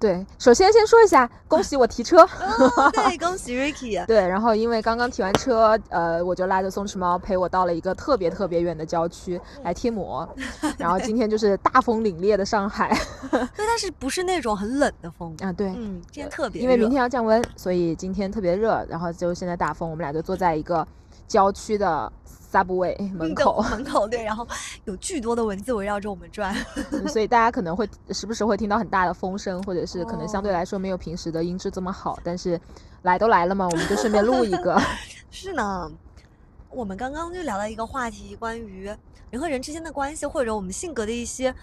对，首先先说一下，恭喜我提车，对，恭喜 Ricky。对，然后因为刚刚提完车，呃，我就拉着松弛猫陪我到了一个特别特别远的郊区来贴膜，然后今天就是大风凛冽的上海，对，但是不是那种很冷的风啊？对，嗯，今天特别，因为明天要降温，所以今天特别热，然后就现在大风，我们俩就坐在一个郊区的。Subway 门口，门口对，然后有巨多的蚊子围绕着我们转，所以大家可能会时不时会听到很大的风声，或者是可能相对来说没有平时的音质这么好，但是来都来了嘛，我们就顺便录一个。是呢，我们刚刚就聊到一个话题，关于人和人之间的关系，或者我们性格的一些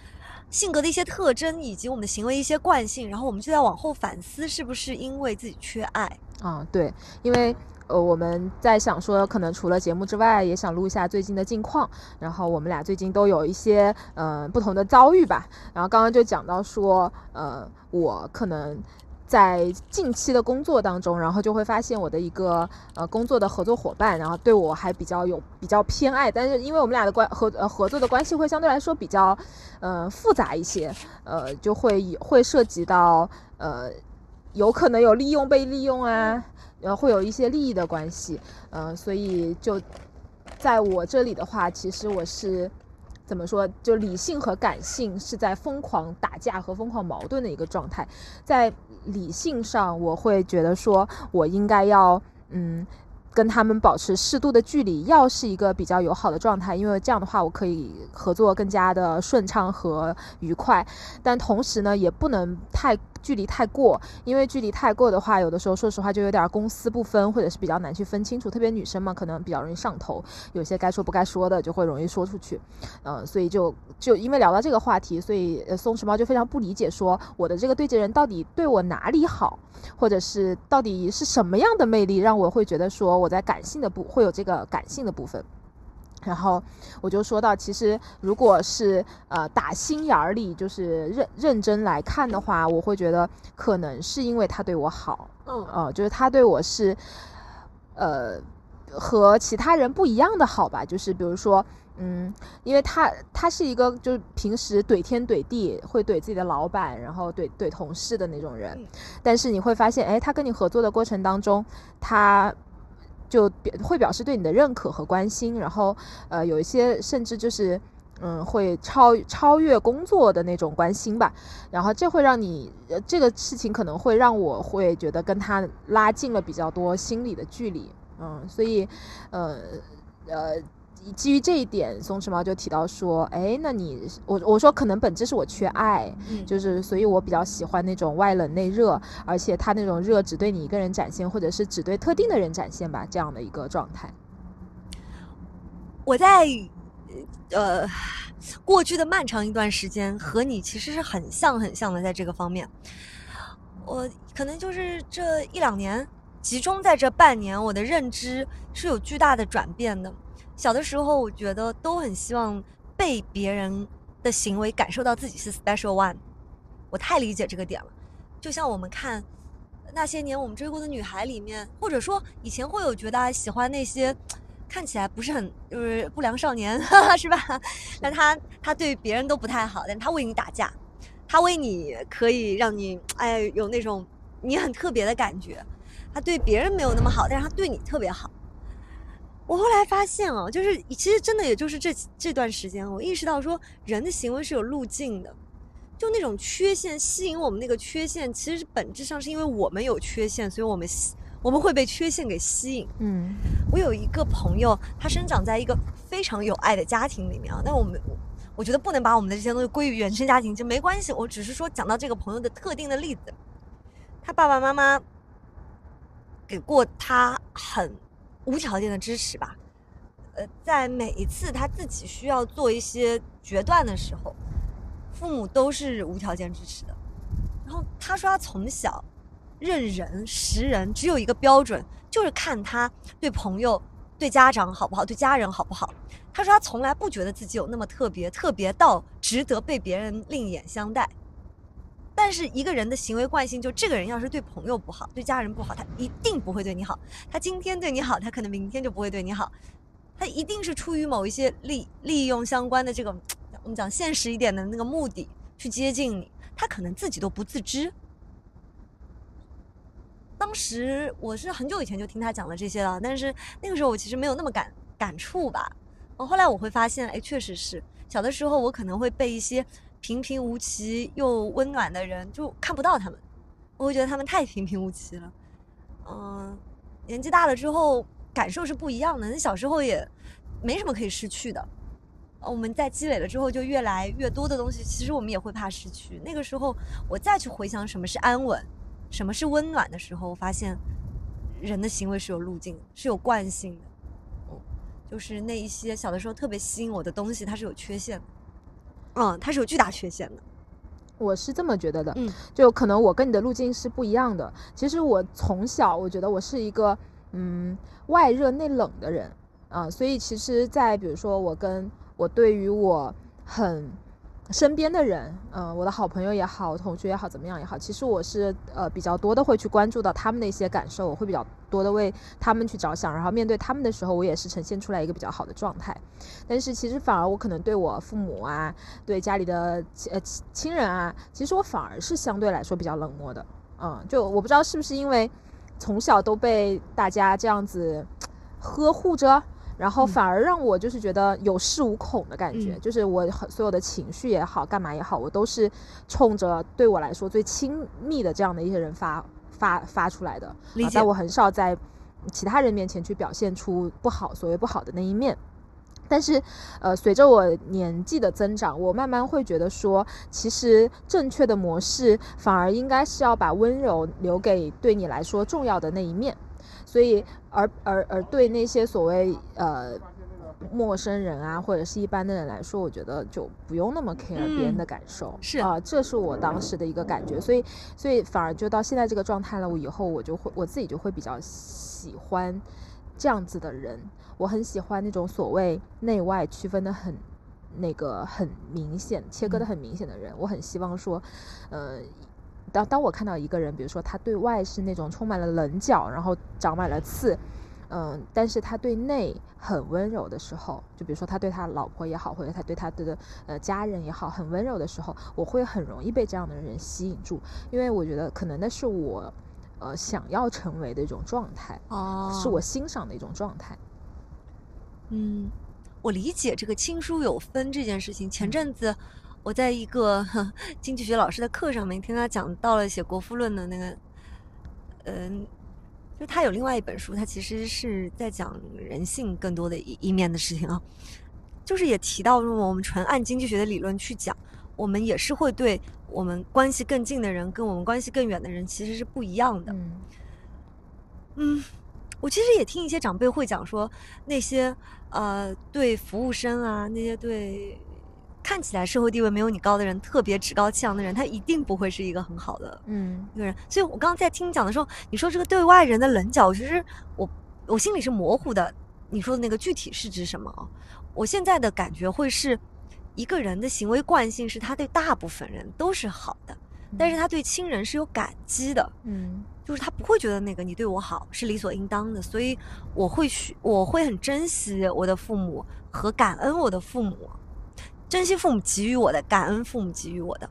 性格的一些特征，以及我们的行为一些惯性，然后我们就在往后反思，是不是因为自己缺爱啊？对，因为。呃，我们在想说，可能除了节目之外，也想录一下最近的近况。然后我们俩最近都有一些嗯不同的遭遇吧。然后刚刚就讲到说，呃，我可能在近期的工作当中，然后就会发现我的一个呃工作的合作伙伴，然后对我还比较有比较偏爱。但是因为我们俩的关合呃合作的关系会相对来说比较嗯复杂一些，呃，就会会涉及到呃有可能有利用被利用啊。呃，会有一些利益的关系，嗯，所以就在我这里的话，其实我是怎么说？就理性和感性是在疯狂打架和疯狂矛盾的一个状态。在理性上，我会觉得说我应该要，嗯。跟他们保持适度的距离，要是一个比较友好的状态，因为这样的话我可以合作更加的顺畅和愉快。但同时呢，也不能太距离太过，因为距离太过的话，有的时候说实话就有点公私不分，或者是比较难去分清楚。特别女生嘛，可能比较容易上头，有些该说不该说的就会容易说出去。嗯，所以就就因为聊到这个话题，所以松弛猫就非常不理解，说我的这个对接人到底对我哪里好，或者是到底是什么样的魅力让我会觉得说。我在感性的部会有这个感性的部分，然后我就说到，其实如果是呃打心眼儿里就是认认真来看的话，我会觉得可能是因为他对我好，嗯呃，就是他对我是呃和其他人不一样的好吧，就是比如说。嗯，因为他他是一个就是平时怼天怼地，会怼自己的老板，然后怼怼同事的那种人，但是你会发现，哎，他跟你合作的过程当中，他就表会表示对你的认可和关心，然后呃有一些甚至就是嗯会超超越工作的那种关心吧，然后这会让你呃这个事情可能会让我会觉得跟他拉近了比较多心理的距离，嗯，所以呃呃。基于这一点，松弛猫就提到说：“哎，那你我我说可能本质是我缺爱，就是所以我比较喜欢那种外冷内热，而且他那种热只对你一个人展现，或者是只对特定的人展现吧，这样的一个状态。”我在呃过去的漫长一段时间和你其实是很像很像的，在这个方面，我可能就是这一两年集中在这半年，我的认知是有巨大的转变的。小的时候，我觉得都很希望被别人的行为感受到自己是 special one。我太理解这个点了。就像我们看那些年我们追过的女孩里面，或者说以前会有觉得喜欢那些看起来不是很就是不良少年，哈 哈是吧？但他他对别人都不太好，但他为你打架，他为你可以让你哎有那种你很特别的感觉。他对别人没有那么好，但是他对你特别好。我后来发现啊，就是其实真的也就是这这段时间，我意识到说人的行为是有路径的，就那种缺陷吸引我们那个缺陷，其实本质上是因为我们有缺陷，所以我们我们会被缺陷给吸引。嗯，我有一个朋友，他生长在一个非常有爱的家庭里面啊，但我们我觉得不能把我们的这些东西归于原生家庭，就没关系。我只是说讲到这个朋友的特定的例子，他爸爸妈妈给过他很。无条件的支持吧，呃，在每一次他自己需要做一些决断的时候，父母都是无条件支持的。然后他说他从小认人识人只有一个标准，就是看他对朋友对家长好不好，对家人好不好。他说他从来不觉得自己有那么特别，特别到值得被别人另眼相待。但是一个人的行为惯性，就这个人要是对朋友不好，对家人不好，他一定不会对你好。他今天对你好，他可能明天就不会对你好。他一定是出于某一些利利用相关的这个，我们讲现实一点的那个目的去接近你，他可能自己都不自知。当时我是很久以前就听他讲了这些了，但是那个时候我其实没有那么感感触吧。后来我会发现，哎，确实是小的时候我可能会被一些平平无奇又温暖的人就看不到他们，我会觉得他们太平平无奇了。嗯，年纪大了之后感受是不一样的。那小时候也没什么可以失去的，我们在积累了之后就越来越多的东西，其实我们也会怕失去。那个时候我再去回想什么是安稳。什么是温暖的时候？发现人的行为是有路径，是有惯性的。哦，就是那一些小的时候特别吸引我的东西，它是有缺陷的。嗯，它是有巨大缺陷的。我是这么觉得的。嗯，就可能我跟你的路径是不一样的。其实我从小我觉得我是一个嗯外热内冷的人啊，所以其实，在比如说我跟我对于我很。身边的人，嗯，我的好朋友也好，同学也好，怎么样也好，其实我是呃比较多的会去关注到他们的一些感受，我会比较多的为他们去着想，然后面对他们的时候，我也是呈现出来一个比较好的状态。但是其实反而我可能对我父母啊，对家里的呃亲人啊，其实我反而是相对来说比较冷漠的，嗯，就我不知道是不是因为从小都被大家这样子呵护着。然后反而让我就是觉得有恃无恐的感觉，就是我所有的情绪也好，干嘛也好，我都是冲着对我来说最亲密的这样的一些人发发发出来的。但我很少在其他人面前去表现出不好，所谓不好的那一面。但是，呃，随着我年纪的增长，我慢慢会觉得说，其实正确的模式反而应该是要把温柔留给对你来说重要的那一面。所以，而而而对那些所谓呃陌生人啊，或者是一般的人来说，我觉得就不用那么 care 别人的感受，是啊，这是我当时的一个感觉。所以，所以反而就到现在这个状态了，我以后我就会我自己就会比较喜欢这样子的人。我很喜欢那种所谓内外区分的很那个很明显、切割的很明显的人。我很希望说，呃。当当我看到一个人，比如说他对外是那种充满了棱角，然后长满了刺，嗯，但是他对内很温柔的时候，就比如说他对他老婆也好，或者他对他的呃家人也好，很温柔的时候，我会很容易被这样的人吸引住，因为我觉得可能那是我呃想要成为的一种状态，哦，是我欣赏的一种状态。嗯，我理解这个亲疏有分这件事情。前阵子。我在一个经济学老师的课上面听他讲到了写《国富论》的那个，嗯，就他有另外一本书，他其实是在讲人性更多的一一面的事情啊，就是也提到，如果我们纯按经济学的理论去讲，我们也是会对我们关系更近的人跟我们关系更远的人其实是不一样的。嗯，我其实也听一些长辈会讲说，那些呃对服务生啊，那些对。看起来社会地位没有你高的人，特别趾高气扬的人，他一定不会是一个很好的嗯一个人。所以我刚刚在听你讲的时候，你说这个对外人的棱角，其实我我心里是模糊的。你说的那个具体是指什么？我现在的感觉会是一个人的行为惯性是他对大部分人都是好的，但是他对亲人是有感激的。嗯，就是他不会觉得那个你对我好是理所应当的，所以我会去，我会很珍惜我的父母和感恩我的父母。珍惜父母给予我的，感恩父母给予我的，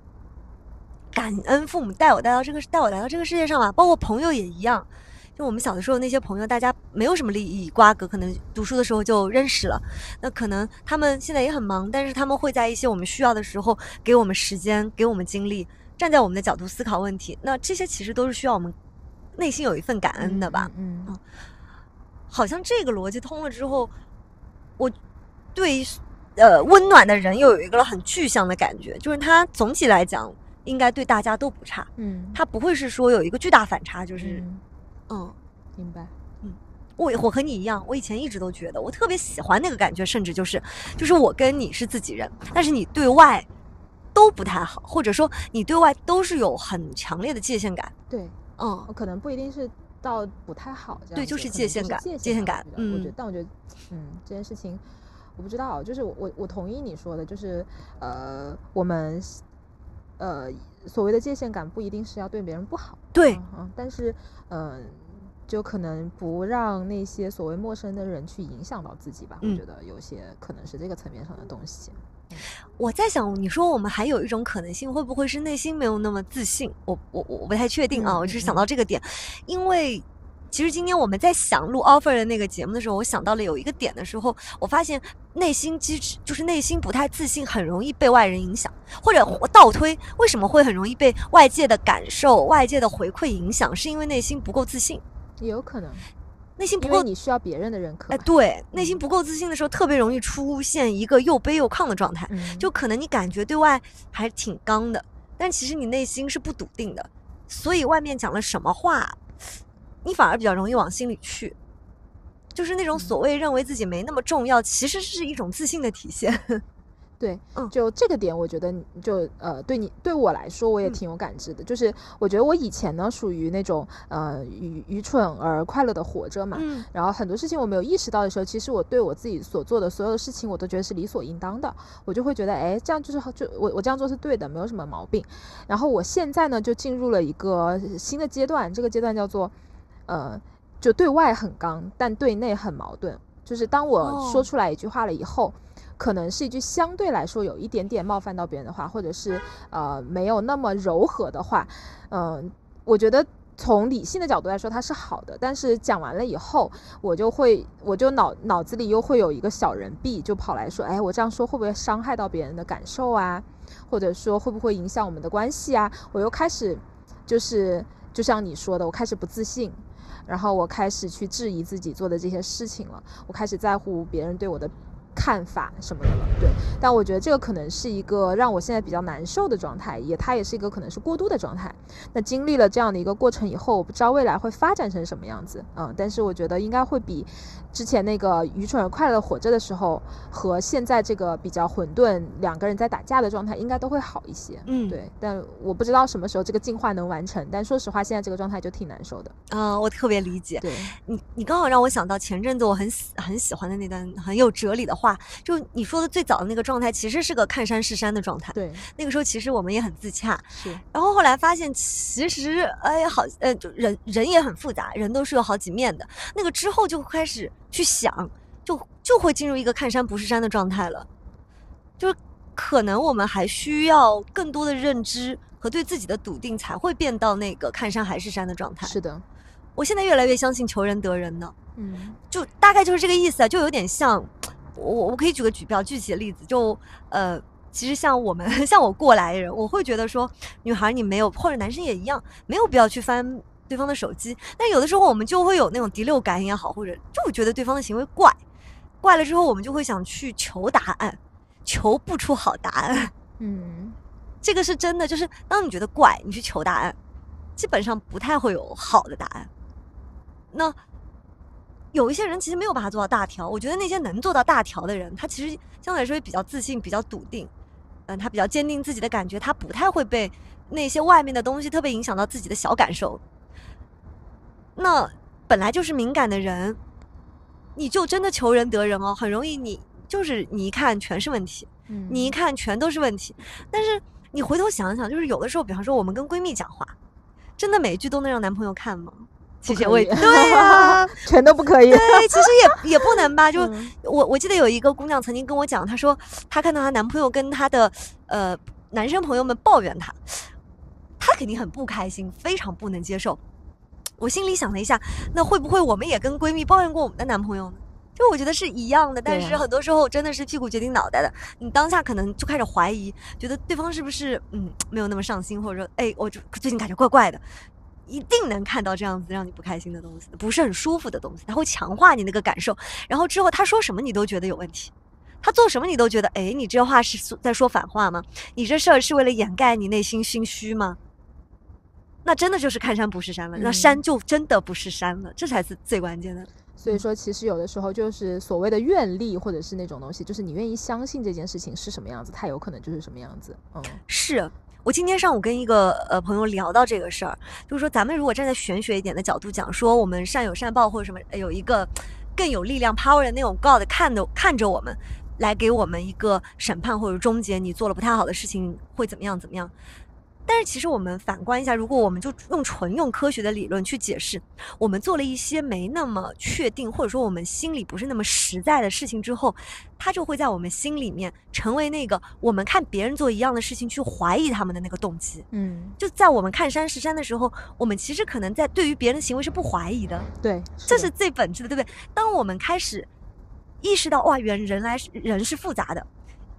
感恩父母带我带到这个带我来到这个世界上嘛。包括朋友也一样，就我们小的时候那些朋友，大家没有什么利益瓜葛，可能读书的时候就认识了。那可能他们现在也很忙，但是他们会在一些我们需要的时候给我们时间，给我们精力，站在我们的角度思考问题。那这些其实都是需要我们内心有一份感恩的吧？嗯，好像这个逻辑通了之后，我对。呃，温暖的人又有一个很具象的感觉，就是他总体来讲应该对大家都不差，嗯，他不会是说有一个巨大反差，就是，嗯，明白，嗯，我我和你一样，我以前一直都觉得我特别喜欢那个感觉，甚至就是，就是我跟你是自己人，但是你对外都不太好，或者说你对外都是有很强烈的界限感，对，嗯，可能不一定是到不太好，这样对就是界限感界界限感我觉得我觉嗯。得，但我觉得，嗯，这件事情我不知道，就是我我同意你说的，就是呃，我们呃所谓的界限感不一定是要对别人不好，对嗯嗯，但是嗯、呃就可能不让那些所谓陌生的人去影响到自己吧。嗯我觉得有些可能是这个层面上的东西。我在想，你说我们还有一种可能性，会不会是内心没有那么自信？我我我我不太确定啊，嗯我只是嗯想到这个点，因为其实今天我们在想录 offer 的那个节目的时候，我想到了有一个点的时候，我发现内心机制就是内心不太自信，很容易被外人影响，或者倒推，为什么会很容易被外界的感受、外界的回馈影响？是因为内心不够自信，也有可能，内心不够。你需要别人的认可哎，对，内心不够自信的时候，特别容易出现一个又卑又亢的状态。嗯，就可能你感觉对外还挺刚的，但其实你内心是不笃定的，所以外面讲了什么话，你反而比较容易往心里去。就是那种嗯所谓认为自己没那么重要，其实是一种自信的体现。对，嗯就这个点，我觉得你就呃，对你对我来说，我也嗯挺有感知的。就是我觉得我以前呢，属于那种呃愚愚蠢而快乐的活着嘛。嗯然后很多事情我没有意识到的时候，其实我对我自己所做的所有的事情，我都觉得是理所应当的。我就会觉得，哎，这样就是就我我这样做是对的，没有什么毛病。然后我现在呢，就进入了一个新的阶段，这个阶段叫做呃，就对外很刚，但对内很矛盾。就是当我哦说出来一句话了以后，可能是一句相对来说有一点点冒犯到别人的话，或者是呃没有那么柔和的话，嗯、我觉得从理性的角度来说它是好的，但是讲完了以后，我就会我就脑脑子里又会有一个小人币，就跑来说，哎，我这样说会不会伤害到别人的感受啊？或者说会不会影响我们的关系啊？我又开始就是就像你说的，我开始不自信。然后我开始去质疑自己做的这些事情了，我开始在乎别人对我的看法什么的了。对，但我觉得这个可能是一个让我现在比较难受的状态，也它也是一个可能是过度的状态。那经历了这样的一个过程以后，我不知道未来会发展成什么样子，嗯，但是我觉得应该会比之前那个愚蠢而快乐活着的时候和现在这个比较混沌两个人在打架的状态应该都会好一些。嗯，对，但我不知道什么时候这个进化能完成，但说实话，现在这个状态就挺难受的。嗯、我特别理解。对，你你刚好让我想到前阵子我很喜很喜欢的那段很有哲理的话，就你说的最早的那个状态，其实是个看山是山的状态。对，那个时候其实我们也很自洽，是，然后后来发现，其实哎，好，呃，就人人也很复杂，人都是有好几面的。那个之后就开始去想，就就会进入一个看山不是山的状态了。就是可能我们还需要更多的认知和对自己的笃定，才会变到那个看山还是山的状态。是的，我现在越来越相信求人得人呢，嗯就大概就是这个意思啊，就有点像我我我可以举个举比较具体的例子，就呃。其实像我们 像我过来人，我会觉得说，女孩你没有，或者男生也一样，没有必要去翻对方的手机。但有的时候我们就会有那种第六感也好，或者就会觉得对方的行为怪，怪了之后，我们就会想去求答案，求不出好答案。嗯，这个是真的，就是当你觉得怪，你去求答案，基本上不太会有好的答案。那有一些人其实没有把它做到大条，我觉得那些能做到大条的人，他其实相对来说也比较自信，比较笃定，嗯，他比较坚定自己的感觉，他不太会被那些外面的东西特别影响到自己的小感受。那本来就是敏感的人，你就真的求人得人哦，很容易你就是你一看全是问题。嗯你一看全都是问题。但是你回头想想，就是有的时候，比方说我们跟闺蜜讲话，真的每一句都能让男朋友看吗？其实我也对啊、全都不可以。对，其实也也不能吧。就、嗯我我记得有一个姑娘曾经跟我讲，她说她看到她男朋友跟她的呃男生朋友们抱怨她，她肯定很不开心，非常不能接受。我心里想了一下，那会不会我们也跟闺蜜抱怨过我们的男朋友呢？就我觉得是一样的，但是很多时候真的是屁股决定脑袋的。你当下可能就开始怀疑，觉得对方是不是嗯没有那么上心，或者说哎我就最近感觉怪怪的，一定能看到这样子让你不开心的东西，不是很舒服的东西，它会强化你那个感受。然后之后他说什么你都觉得有问题，他做什么你都觉得哎你这话是在说反话吗？你这事儿是为了掩盖你内心心虚吗？那真的就是看山不是山了，那嗯山就真的不是山了，这才是最关键的。所以说，其实有的时候就是所谓的愿力，或者是那种东西，就是你愿意相信这件事情是什么样子，它有可能就是什么样子。嗯，是我今天上午跟一个呃朋友聊到这个事儿，就是说咱们如果站在玄学一点的角度讲，说我们善有善报或者什么，有一个更有力量 power 的那种 God 看的看着我们，来给我们一个审判或者终结，你做了不太好的事情会怎么样怎么样。但是其实我们反观一下，如果我们就用纯用科学的理论去解释，我们做了一些没那么确定，或者说我们心里不是那么实在的事情之后，它就会在我们心里面成为那个我们看别人做一样的事情去怀疑他们的那个动机。嗯，就在我们看山是山的时候，我们其实可能在对于别人的行为是不怀疑的。对，这是最本质的，对不对？当我们开始意识到哇，原人来人是复杂的，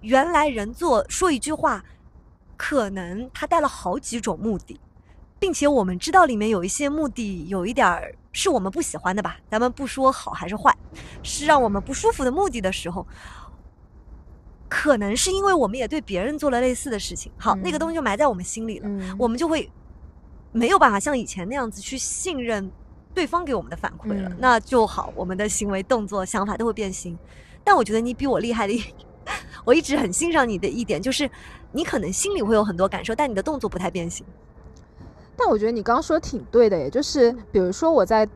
原来人做说一句话。可能他带了好几种目的，并且我们知道里面有一些目的有一点儿是我们不喜欢的吧？咱们不说好还是坏，是让我们不舒服的目的的时候，可能是因为我们也对别人做了类似的事情。好，那个东西就埋在我们心里了，我们就会没有办法像以前那样子去信任对方给我们的反馈了。那就好，我们的行为、动作、想法都会变形。但我觉得你比我厉害的一。我一直很欣赏你的一点，就是你可能心里会有很多感受，但你的动作不太变形。但我觉得你刚刚说的挺对的，也就是比如说我在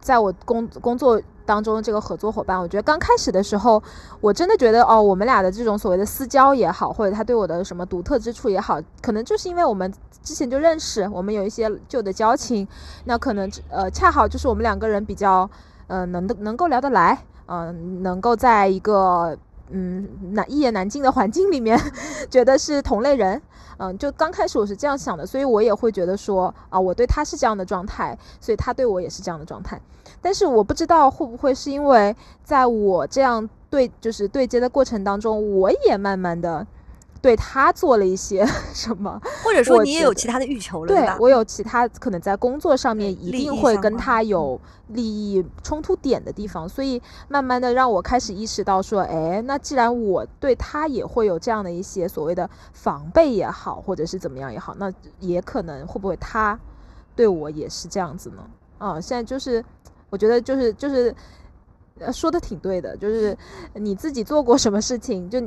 在我工工作当中这个合作伙伴，我觉得刚开始的时候，我真的觉得哦，我们俩的这种所谓的私交也好，或者他对我的什么独特之处也好，可能就是因为我们之前就认识，我们有一些旧的交情，那可能呃恰好就是我们两个人比较呃能能够聊得来，嗯，能够在一个。嗯，难一言难尽的环境里面，觉得是同类人，嗯，就刚开始我是这样想的，所以我也会觉得说啊，我对他是这样的状态，所以他对我也是这样的状态。但是我不知道会不会是因为在我这样对就是对接的过程当中，我也慢慢的。对他做了一些 什么，或者说你也有其他的欲求了，对我有其他可能在工作上面一定会跟他有利益冲突点的地方，所以慢慢的让我开始意识到说，哎，那既然我对他也会有这样的一些所谓的防备也好，或者是怎么样也好，那也可能会不会他对我也是这样子呢？啊，现在就是我觉得就是就是说的挺对的，就是 你自己做过什么事情就。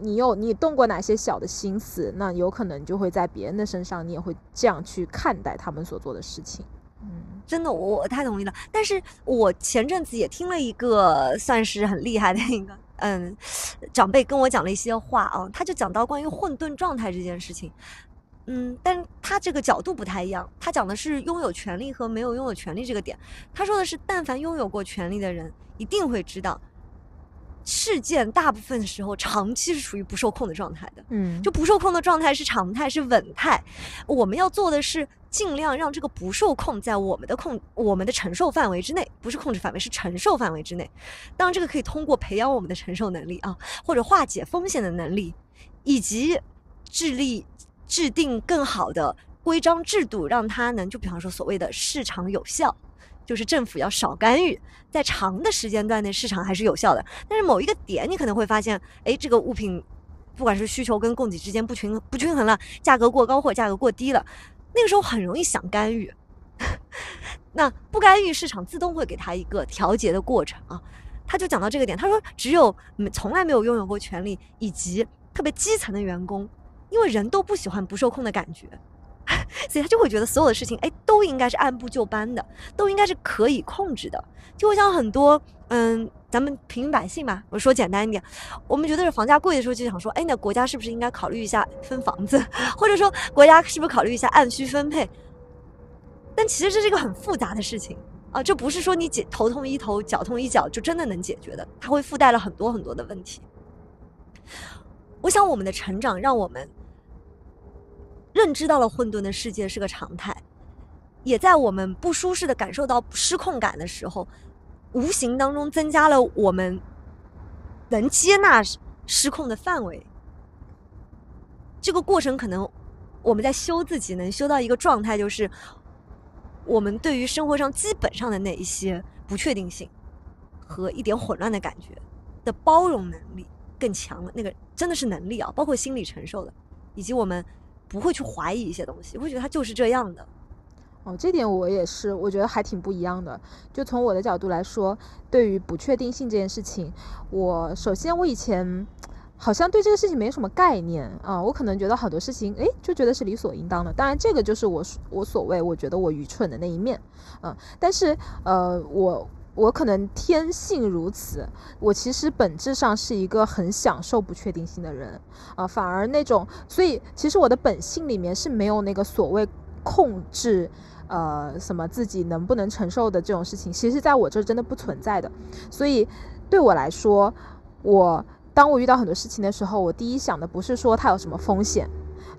你有你动过哪些小的心思？那有可能就会在别人的身上，你也会这样去看待他们所做的事情。嗯，真的，我太同意了。但是我前阵子也听了一个算是很厉害的一个嗯长辈跟我讲了一些话啊，他就讲到关于混沌状态这件事情。嗯，但他这个角度不太一样，他讲的是拥有权利和没有拥有权利这个点。他说的是，但凡拥有过权利的人，一定会知道。事件大部分时候长期是处于不受控的状态的，嗯，就不受控的状态是常态，是稳态。我们要做的是尽量让这个不受控在我们的控、我们的承受范围之内，不是控制范围，是承受范围之内。当然，这个可以通过培养我们的承受能力啊，或者化解风险的能力，以及致力制定更好的规章制度，让它能就比方说所谓的市场有效。就是政府要少干预，在长的时间段内市场还是有效的，但是某一个点你可能会发现，哎，这个物品不管是需求跟供给之间不均不均衡了，价格过高或价格过低了，那个时候很容易想干预。那不干预，市场自动会给他一个调节的过程啊。他就讲到这个点，他说只有从来没有拥有过权利以及特别基层的员工，因为人都不喜欢不受控的感觉。所以他就会觉得所有的事情，哎，都应该是按部就班的，都应该是可以控制的。就会像很多，嗯，咱们平民百姓嘛，我说简单一点，我们觉得是房价贵的时候，就想说，哎，那国家是不是应该考虑一下分房子，或者说国家是不是考虑一下按需分配？但其实这是一个很复杂的事情啊，这不是说你解头痛医头，脚痛医脚就真的能解决的，它会附带了很多很多的问题。我想我们的成长让我们。认知到了混沌的世界是个常态，也在我们不舒适的感受到失控感的时候，无形当中增加了我们能接纳失控的范围。这个过程可能我们在修自己，能修到一个状态，就是我们对于生活上基本上的那一些不确定性和一点混乱的感觉的包容能力更强了。那个真的是能力啊，包括心理承受的，以及我们。不会去怀疑一些东西，会觉得他就是这样的。哦，这点我也是，我觉得还挺不一样的。就从我的角度来说，对于不确定性这件事情，我首先我以前好像对这个事情没什么概念啊，我可能觉得很多事情，诶，就觉得是理所应当的。当然，这个就是我我所谓我觉得我愚蠢的那一面，嗯，但是呃，我我可能天性如此，我其实本质上是一个很享受不确定性的人啊，反而那种，所以其实我的本性里面是没有那个所谓控制。呃，什么自己能不能承受的这种事情，其实在我这真的不存在的。所以对我来说，我当我遇到很多事情的时候，我第一想的不是说它有什么风险。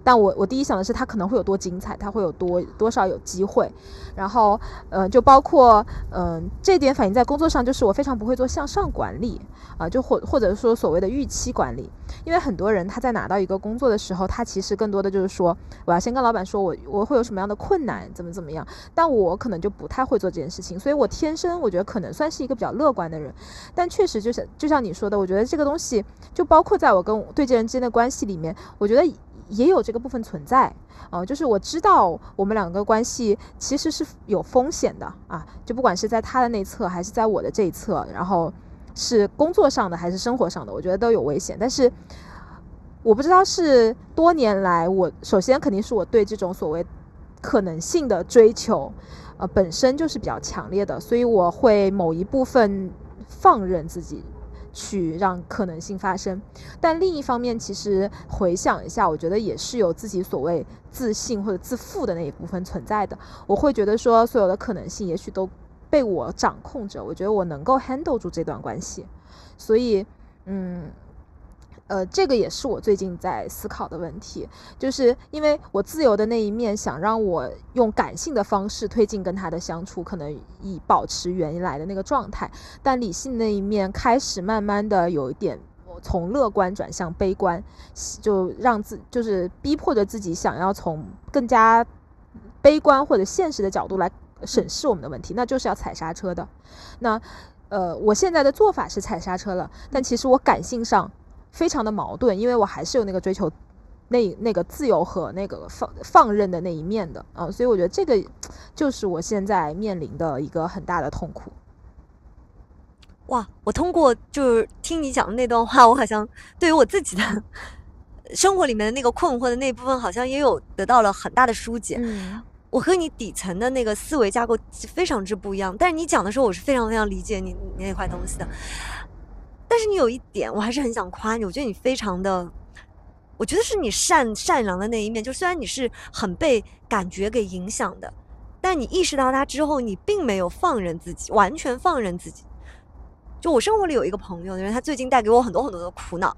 但我我第一想的是它可能会有多精彩，它会有多多少有机会，然后呃就包括嗯这点反映在工作上，就是我非常不会做向上管理啊，就或或者说所谓的预期管理，因为很多人他在拿到一个工作的时候，他其实更多的就是说我要先跟老板说我我会有什么样的困难，怎么怎么样，但我可能就不太会做这件事情，所以我天生我觉得可能算是一个比较乐观的人，但确实就是就像你说的，我觉得这个东西就包括在我跟对接人之间的关系里面，我觉得。也有这个部分存在，啊，就是我知道我们两个关系其实是有风险的啊，就不管是在他的那侧还是在我的这一侧，然后是工作上的还是生活上的，我觉得都有危险。但是我不知道是多年来，我首先肯定是我对这种所谓可能性的追求，呃，本身就是比较强烈的，所以我会某一部分放任自己。去让可能性发生，但另一方面，其实回想一下，我觉得也是有自己所谓自信或者自负的那一部分存在的。我会觉得说，所有的可能性也许都被我掌控着，我觉得我能够 handle 住这段关系，所以，嗯。呃，这个也是我最近在思考的问题，就是因为我自由的那一面想让我用感性的方式推进跟他的相处，可能以保持原来的那个状态，但理性那一面开始慢慢的有一点从乐观转向悲观，就让自就是逼迫着自己想要从更加悲观或者现实的角度来审视我们的问题，那就是要踩刹车的。那呃，我现在的做法是踩刹车了，但其实我感性上。非常的矛盾，因为我还是有那个追求，那那个自由和那个放放任的那一面的啊，所以我觉得这个就是我现在面临的一个很大的痛苦。哇，我通过就是听你讲的那段话，我好像对于我自己的生活里面的那个困惑的那部分，好像也有得到了很大的疏解。嗯，我和你底层的那个思维架构非常之不一样，但是你讲的时候，我是非常非常理解你你那块东西的。但是你有一点，我还是很想夸你。我觉得你非常的，我觉得是你善善良的那一面。就虽然你是很被感觉给影响的，但你意识到它之后，你并没有放任自己，完全放任自己。就我生活里有一个朋友，因为他最近带给我很多很多的苦恼。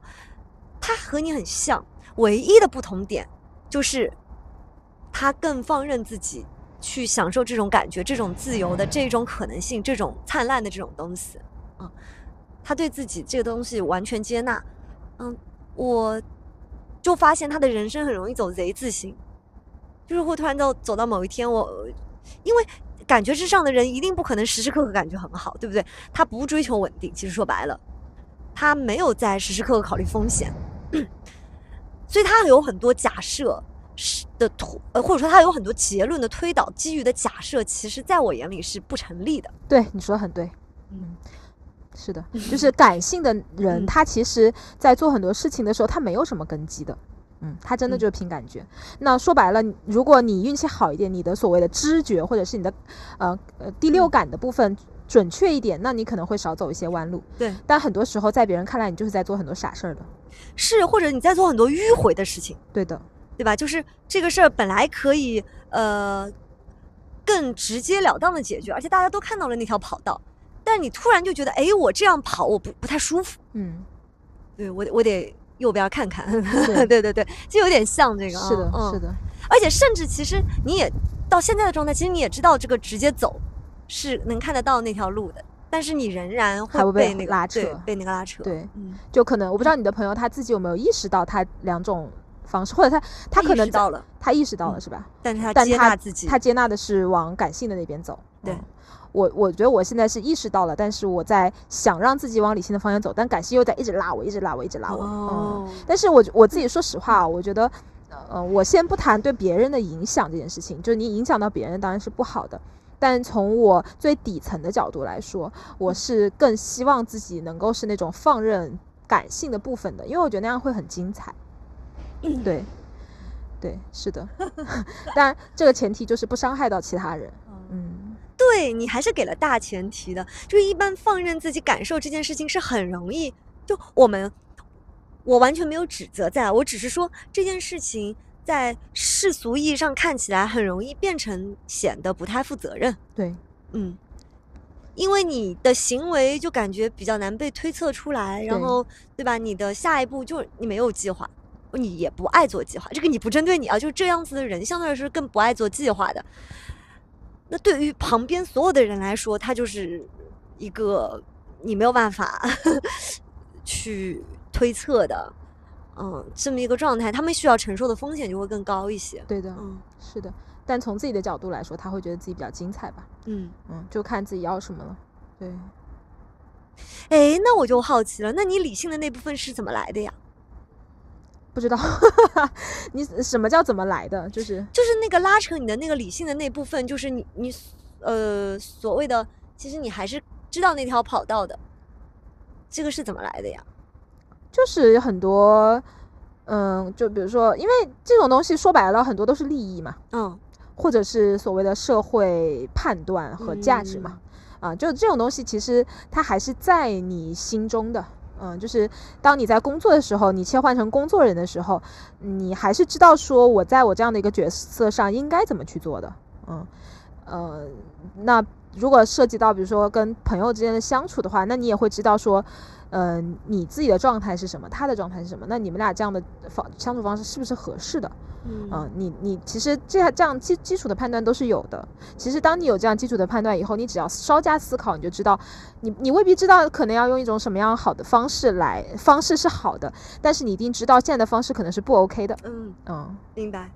他和你很像，唯一的不同点就是他更放任自己去享受这种感觉、这种自由的这种可能性、这种灿烂的这种东西啊。他对自己这个东西完全接纳，嗯，我就发现他的人生很容易走 Z 字形，就是会突然就走到某一天，我因为感觉之上的人一定不可能时时刻刻感觉很好，对不对？他不追求稳定，其实说白了，他没有在时时刻刻考虑风险，所以他有很多假设是的推，呃，或者说他有很多结论的推导，基于的假设，其实在我眼里是不成立的。对，你说的很对，嗯。是的，就是感性的人，他其实在做很多事情的时候，他没有什么根基的，嗯，他真的就是凭感觉。那说白了，如果你运气好一点，你的所谓的知觉或者是你的呃呃第六感的部分准确一点，那你可能会少走一些弯路。对，但很多时候在别人看来，你就是在做很多傻事儿的。是，或者你在做很多迂回的事情。对的，对吧？就是这个事儿本来可以呃更直截了当的解决，而且大家都看到了那条跑道。但你突然就觉得，哎，我这样跑我不不太舒服。嗯，对我我得右边看看。对对对，就有点像这个。是的，是的。而且甚至其实你也到现在的状态，其实你也知道这个直接走是能看得到那条路的，但是你仍然会被那个拉扯，被那个拉扯。对，就可能我不知道你的朋友他自己有没有意识到他两种方式，或者他他可能到了，他意识到了是吧？但是他接纳自己，他接纳的是往感性的那边走。对。我我觉得我现在是意识到了，但是我在想让自己往理性的方向走，但感性又在一直拉我，一直拉我，一直拉我。哦。但是我我自己说实话啊，我觉得，呃，我先不谈对别人的影响这件事情，就是你影响到别人当然是不好的。但从我最底层的角度来说，我是更希望自己能够是那种放任感性的部分的，因为我觉得那样会很精彩。对，对，是的。当然，这个前提就是不伤害到其他人。嗯，对你还是给了大前提的，就是一般放任自己感受这件事情是很容易。就我们，我完全没有指责在，我只是说这件事情。在世俗意义上看起来很容易变成显得不太负责任。对，嗯，因为你的行为就感觉比较难被推测出来，然后对吧？你的下一步就你没有计划，你也不爱做计划。这个你不针对你啊，就这样子的人相对来说更不爱做计划的。那对于旁边所有的人来说，他就是一个你没有办法 去推测的。嗯，这么一个状态，他们需要承受的风险就会更高一些。对的，嗯，是的。但从自己的角度来说，他会觉得自己比较精彩吧？嗯嗯，就看自己要什么了。对。哎，那我就好奇了，那你理性的那部分是怎么来的呀？不知道，你什么叫怎么来的？就是就是那个拉扯你的那个理性的那部分，就是你你呃所谓的，其实你还是知道那条跑道的，这个是怎么来的呀？就是很多，嗯，就比如说，因为这种东西说白了，很多都是利益嘛，嗯，或者是所谓的社会判断和价值嘛，啊，就这种东西，其实它还是在你心中的，嗯，就是当你在工作的时候，你切换成工作人的时候，你还是知道说我在我这样的一个角色上应该怎么去做的，嗯，呃，那如果涉及到比如说跟朋友之间的相处的话，那你也会知道说。嗯，你自己的状态是什么？他的状态是什么？那你们俩这样的方相处方式是不是合适的？嗯，你你其实这样这样基基础的判断都是有的。其实当你有这样基础的判断以后，你只要稍加思考，你就知道，你你未必知道可能要用一种什么样好的方式来，方式是好的，但是你一定知道现在的方式可能是不 OK 的。嗯嗯，明白。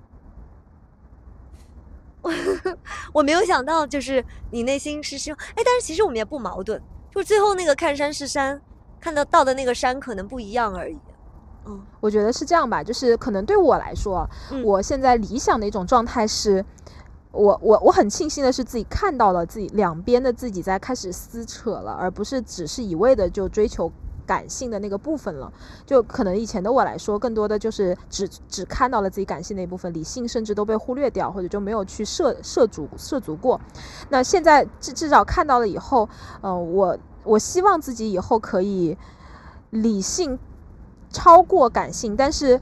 我 我没有想到，就是你内心是希望，哎，但是其实我们也不矛盾，就最后那个看山是山。看到到的那个山可能不一样而已，嗯，我觉得是这样吧，就是可能对我来说，我现在理想的一种状态是，我我我很庆幸的是自己看到了自己两边的自己在开始撕扯了，而不是只是一味的就追求感性的那个部分了。就可能以前的我来说，更多的就是只只看到了自己感性那一部分，理性甚至都被忽略掉，或者就没有去涉涉足涉足过。那现在至至少看到了以后，嗯，我。我希望自己以后可以理性超过感性，但是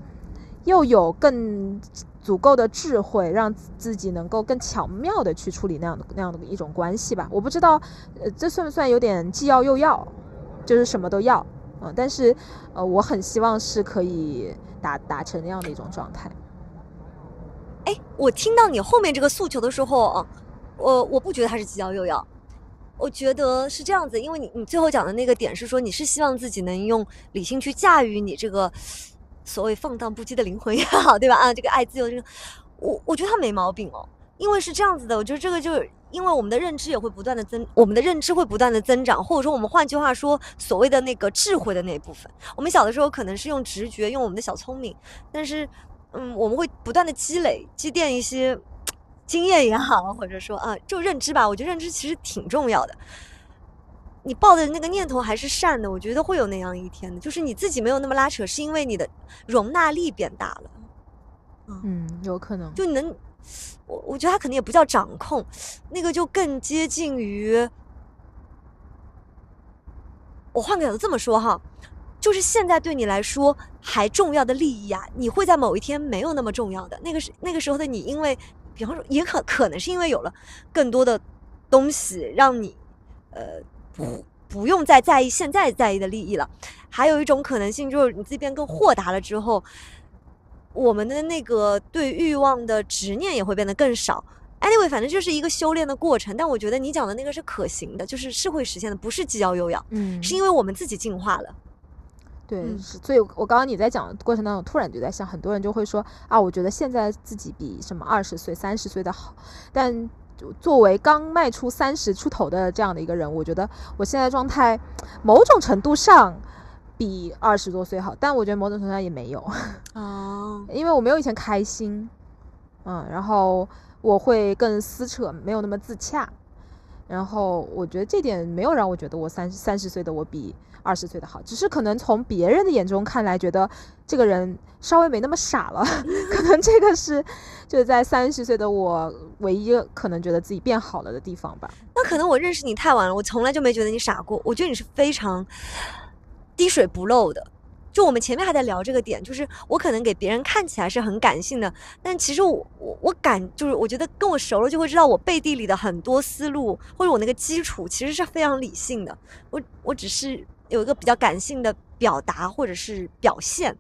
又有更足够的智慧，让自己能够更巧妙的去处理那样的那样的一种关系吧。我不知道，呃，这算不算有点既要又要，就是什么都要，嗯，但是呃，我很希望是可以达达成那样的一种状态。哎，我听到你后面这个诉求的时候啊，我我不觉得它是既要又要。我觉得是这样子，因为你你最后讲的那个点是说，你是希望自己能用理性去驾驭你这个所谓放荡不羁的灵魂也好，对吧？啊，这个爱自由这个，我我觉得他没毛病哦，因为是这样子的，我觉得这个就是因为我们的认知也会不断的增，我们的认知会不断的增长，或者说我们换句话说，所谓的那个智慧的那一部分，我们小的时候可能是用直觉，用我们的小聪明，但是嗯，我们会不断的积累积淀一些。经验也好，或者说啊，就认知吧。我觉得认知其实挺重要的。你抱的那个念头还是善的，我觉得会有那样一天的。就是你自己没有那么拉扯，是因为你的容纳力变大了。嗯，有可能。就你能，我我觉得他肯定也不叫掌控，那个就更接近于。我换个角度这么说哈，就是现在对你来说还重要的利益啊，你会在某一天没有那么重要的。那个是那个时候的你，因为。比方说，也可可能是因为有了更多的东西，让你呃不不用再在意现在在意的利益了。还有一种可能性就是你自己变更豁达了之后，我们的那个对欲望的执念也会变得更少。Anyway，反正就是一个修炼的过程。但我觉得你讲的那个是可行的，就是是会实现的，不是既要又要。嗯，是因为我们自己进化了。对，所以我刚刚你在讲的过程当中，突然就在想，很多人就会说啊，我觉得现在自己比什么二十岁、三十岁的好。但作为刚迈出三十出头的这样的一个人，我觉得我现在状态，某种程度上比二十多岁好，但我觉得某种程度上也没有，哦，因为我没有以前开心，嗯，然后我会更撕扯，没有那么自洽，然后我觉得这点没有让我觉得我三三十岁的我比二十岁的好，只是可能从别人的眼中看来，觉得这个人稍微没那么傻了，可能这个是就是在三十岁的我唯一可能觉得自己变好了的地方吧。那可能我认识你太晚了，我从来就没觉得你傻过。我觉得你是非常滴水不漏的。就我们前面还在聊这个点，就是我可能给别人看起来是很感性的，但其实我我我感就是我觉得跟我熟了就会知道，我背地里的很多思路或者我那个基础其实是非常理性的。我我只是有一个比较感性的表达或者是表现，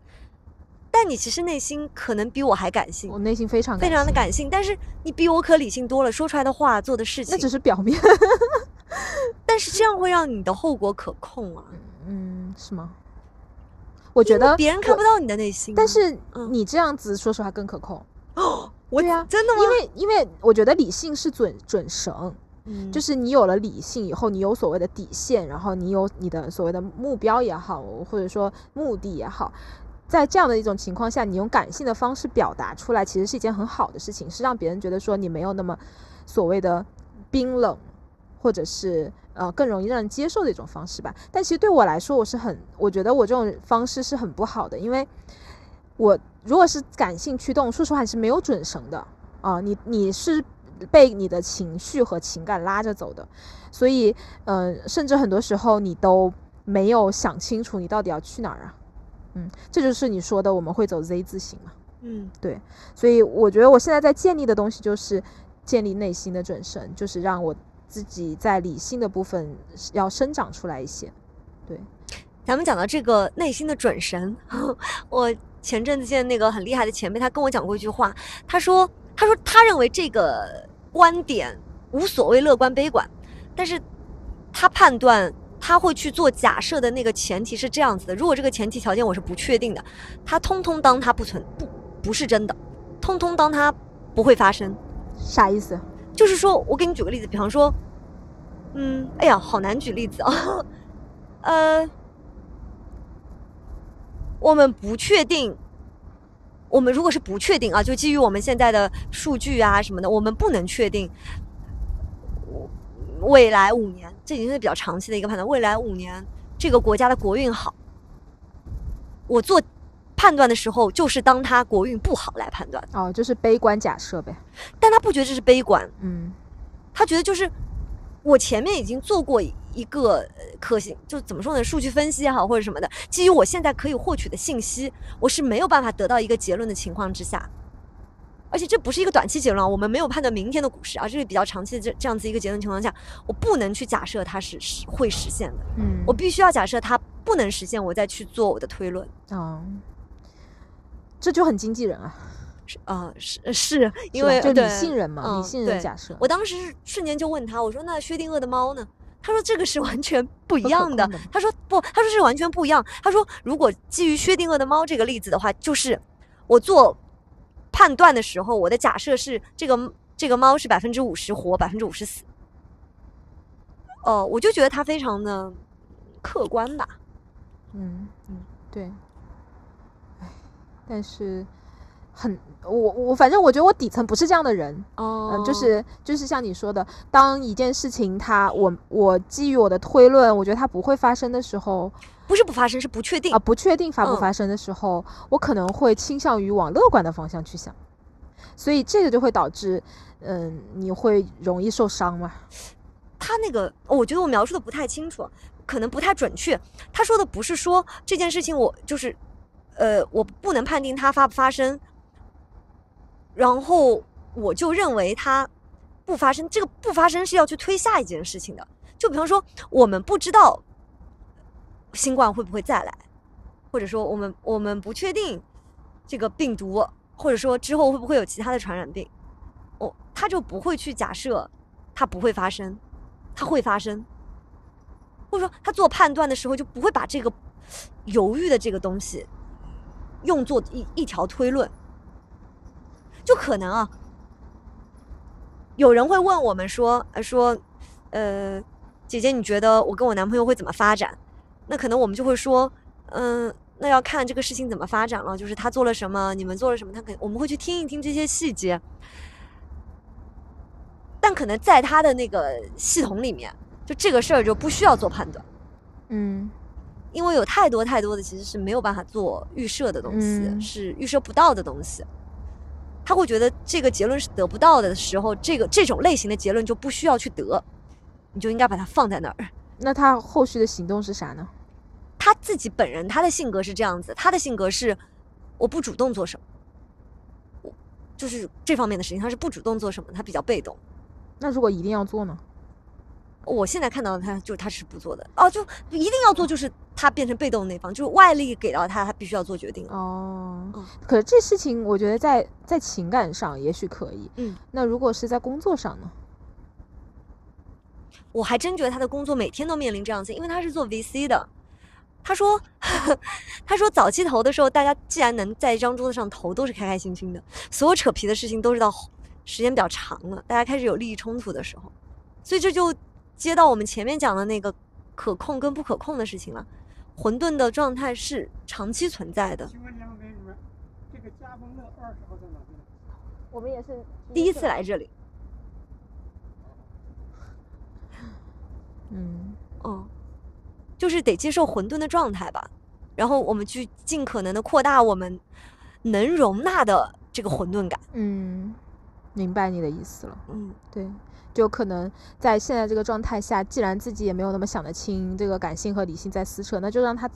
但你其实内心可能比我还感性我，内心非常非常的，感性，但是你比我可理性多了，说出来的话、做的事情，那只是表面，但是这样会让你的后果可控啊！嗯，是吗？我觉得别人看不到你的内心啊，但是嗯你这样子，说实话更可控。哦我对啊真的吗？因为因为我觉得理性是准准绳，就是你有了理性以后，你有所谓的底线，然后你有你的所谓的目标也好，或者说目的也好，在这样的一种情况下，你用感性的方式表达出来，其实是一件很好的事情，是让别人觉得说你没有那么所谓的冰冷，或者是呃更容易让人接受的一种方式吧。但其实对我来说，我是很，我觉得我这种方式是很不好的，因为我如果是感性驱动，说实话是没有准绳的啊、你你是被你的情绪和情感拉着走的，所以嗯、呃甚至很多时候你都没有想清楚你到底要去哪儿啊。嗯，这就是你说的我们会走 Z 字形嘛。嗯对所以我觉得我现在在建立的东西就是建立内心的准绳，就是让我自己在理性的部分要生长出来一些。对咱们讲到这个内心的准绳，我前阵子见那个很厉害的前辈，他跟我讲过一句话，他说，他说他认为这个观点无所谓乐观悲观，但是他判断他会去做假设的那个前提是这样子的，如果这个前提条件我是不确定的，他通通当它不存不不是真的，通通当它不会发生。啥意思？就是说我给你举个例子，比方说，嗯，哎呀，好难举例子啊，呃，我们不确定，我们如果是不确定啊，就基于我们现在的数据啊什么的，我们不能确定。未来五年，这已经是比较长期的一个判断，未来五年这个国家的国运好，我做判断的时候就是当它国运不好来判断，哦，就是悲观假设呗。但他不觉得这是悲观，嗯。他觉得就是我前面已经做过一个呃可行，就怎么说呢，数据分析也好或者什么的，基于我现在可以获取的信息，我是没有办法得到一个结论的情况之下，而且这不是一个短期结论啊，我们没有判断明天的股市啊，这是比较长期的这这样子一个结论情况下，我不能去假设它是是会实现的，嗯，我必须要假设它不能实现，我再去做我的推论。哦，这就很经纪人啊，是啊、是是因为对理性人嘛，嗯理性人假设。我当时是瞬间就问他，我说那薛定谔的猫呢？他说这个是完全不一样的的。他说不，他说是完全不一样。他说如果基于薛定谔的猫这个例子的话，就是我做判断的时候，我的假设是这个这个猫是百分之五十活，百分之五十死。哦、我就觉得他非常的客观吧。嗯嗯，对。唉，但是很我我反正我觉得我底层不是这样的人，哦嗯，就是就是像你说的，当一件事情它我我基于我的推论，我觉得它不会发生的时候不是不发生，是不确定啊，。不确定发不嗯发生的时候，我可能会倾向于往乐观的方向去想，所以这个就会导致，嗯，你会容易受伤嘛。他那个，哦我觉得我描述的不太清楚，可能不太准确。他说的不是说这件事情我就是，呃，我不能判定它发不发生，然后我就认为它不发生。这个不发生是要去推下一件事情的。就比方说，我们不知道新冠会不会再来，或者说我们我们不确定这个病毒，或者说之后会不会有其他的传染病，哦，他就不会去假设它不会发生。它会发生，或者说他做判断的时候就不会把这个犹豫的这个东西用作一一条推论，就可能啊，有人会问我们说，呃说，呃，姐姐你觉得我跟我男朋友会怎么发展？那可能我们就会说，嗯，那要看这个事情怎么发展了，就是他做了什么，你们做了什么，他肯我们会去听一听这些细节。但可能在他的那个系统里面，就这个事儿就不需要做判断，嗯因为有太多太多的其实是没有办法做预设的东西，嗯是预设不到的东西。他会觉得这个结论是得不到的时候，这个这种类型的结论就不需要去得，你就应该把它放在那儿。那他后续的行动是啥呢？他自己本人他的性格是这样子，他的性格是我不主动做什么，我就是这方面的事情他是不主动做什么，他比较被动。那如果一定要做呢？我现在看到的他就是他是不做的哦，就一定要做，就是他变成被动那方，就是外力给到他，他必须要做决定。哦嗯，可是这事情我觉得在在情感上也许可以，嗯，那如果是在工作上呢？我还真觉得他的工作每天都面临这样子，因为他是做 VC 的。他说，他说早期投的时候，大家既然能在一张桌子上投，都是开开心心的。所有扯皮的事情都是到时间比较长了，大家开始有利益冲突的时候，所以这就接到我们前面讲的那个可控跟不可控的事情了。混沌的状态是长期存在的。请问两位，你们这个嘉丰乐二十号在哪边？我们也是第一次来这里，嗯嗯，就是得接受混沌的状态吧，然后我们去尽可能的扩大我们能容纳的这个混沌感。嗯，明白你的意思了。嗯，对，就可能在现在这个状态下，既然自己也没有那么想得清，这个感性和理性在撕扯，那就让他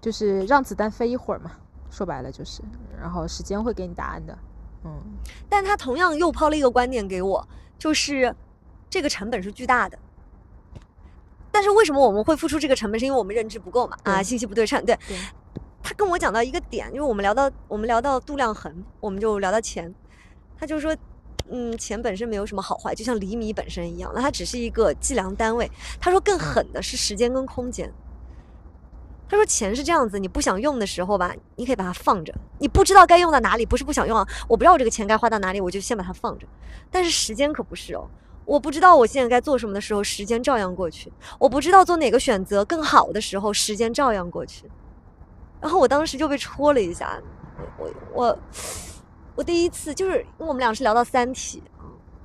就是让子弹飞一会儿嘛。说白了就是，然后时间会给你答案的。嗯但他同样又抛了一个观点给我，就是这个成本是巨大的。但是为什么我们会付出这个成本？是因为我们认知不够嘛？啊，信息不对称。对，对，他跟我讲到一个点，因为我们聊到我们聊到度量衡，我们就聊到钱，他就说，嗯，钱本身没有什么好坏，就像厘米本身一样，那它只是一个计量单位。他说更狠的是时间跟空间。他说钱是这样子，你不想用的时候吧，你可以把它放着，你不知道该用到哪里，不是不想用啊，我不知道我这个钱该花到哪里，我就先把它放着。但是时间可不是哦。我不知道我现在该做什么的时候，时间照样过去；我不知道做哪个选择更好的时候，时间照样过去。然后我当时就被戳了一下，我我我我第一次就是因为我们俩是聊到《三体》，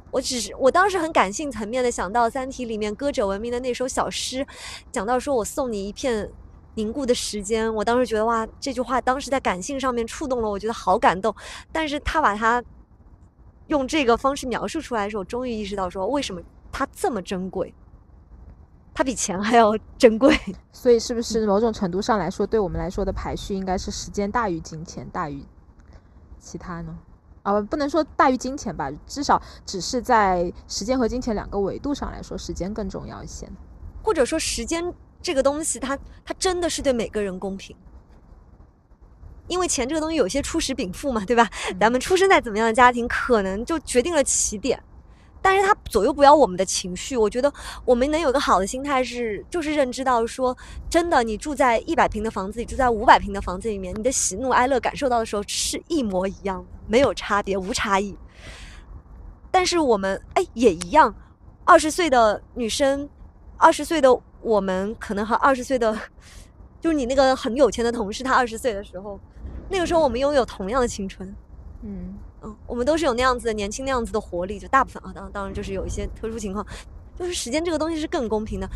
我只是我当时很感性层面的想到《三体》里面歌者文明的那首小诗，讲到说我送你一片凝固的时间，我当时觉得哇，这句话当时在感性上面触动了，我觉得好感动。但是他把它用这个方式描述出来的时候，我终于意识到说为什么它这么珍贵，它比钱还要珍贵。所以是不是某种程度上来说，对我们来说的排序应该是时间大于金钱大于其他呢？啊，不能说大于金钱吧，至少只是在时间和金钱两个维度上来说，时间更重要一些。或者说时间这个东西它，它真的是对每个人公平。因为钱这个东西有些初始禀赋嘛，对吧？咱们出生在怎么样的家庭，可能就决定了起点。但是它左右不了我们的情绪。我觉得我们能有个好的心态是，就是认知到说，真的，你住在一百平的房子里，住在五百平的房子里面，你的喜怒哀乐感受到的时候是一模一样，没有差别，无差异。但是我们哎也一样，二十岁的女生，二十岁的我们，可能和二十岁的，就是你那个很有钱的同事，他二十岁的时候，那个时候我们拥有同样的青春。嗯嗯，我们都是有那样子的年轻那样子的活力，就大部分啊，当然当然就是有一些特殊情况，就是时间这个东西是更公平的，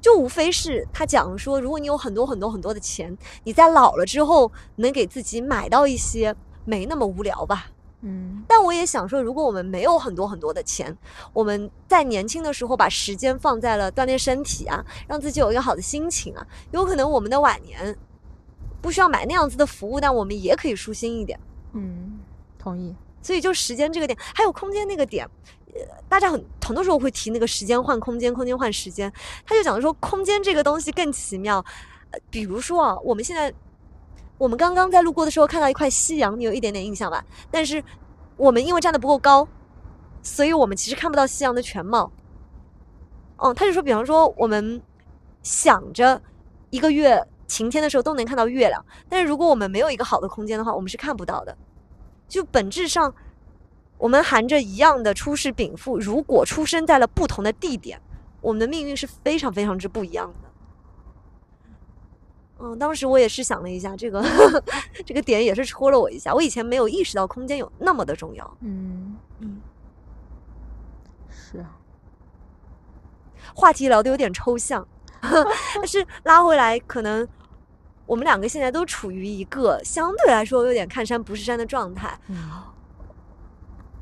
就无非是他讲说，如果你有很多很多很多的钱，你在老了之后能给自己买到一些没那么无聊吧。嗯但我也想说，如果我们没有很多很多的钱，我们在年轻的时候把时间放在了锻炼身体啊，让自己有一个好的心情啊，有可能我们的晚年不需要买那样子的服务，但我们也可以舒心一点。嗯，同意。所以就时间这个点，还有空间那个点，呃，大家很很多时候会提那个时间换空间，空间换时间。他就讲说，空间这个东西更奇妙。呃，比如说啊，我们现在我们刚刚在路过的时候看到一块夕阳，你有一点点印象吧？但是我们因为站的不够高，所以我们其实看不到夕阳的全貌。哦，他就说，比方说我们想着一个月晴天的时候都能看到月亮，但是如果我们没有一个好的空间的话，我们是看不到的。就本质上，我们含着一样的初世禀赋，如果出生在了不同的地点，我们的命运是非常非常之不一样的。嗯，当时我也是想了一下，这个 这个点也是戳了我一下。我以前没有意识到空间有那么的重要。嗯嗯，是啊，话题聊的有点抽象，但是拉回来，可能我们两个现在都处于一个相对来说有点看山不是山的状态。嗯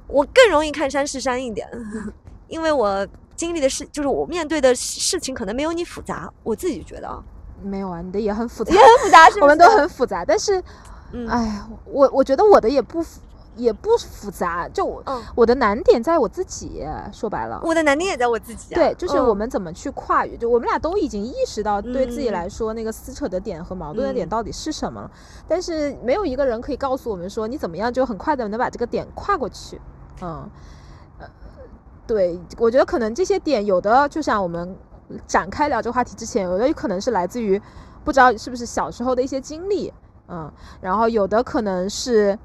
我更容易看山是山一点，因为我经历的事，就是我面对的事情可能没有你复杂。我自己觉得啊，没有啊，你的也很复杂也，很复杂，是？我们都很复杂，但是，嗯哎，我我觉得我的也不复也不复杂，就我嗯，我的难点在我自己，说白了。我的难点也在我自己、啊。对，就是嗯我们怎么去跨越，就我们俩都已经意识到对自己嗯来说那个撕扯的点和矛盾的点嗯到底是什么了，但是没有一个人可以告诉我们说你怎么样就很快的能把这个点跨过去。嗯，呃，对，我觉得可能这些点有的就像我们展开聊这个话题之前，有的可能是来自于不知道是不是小时候的一些经历，嗯，然后有的可能是，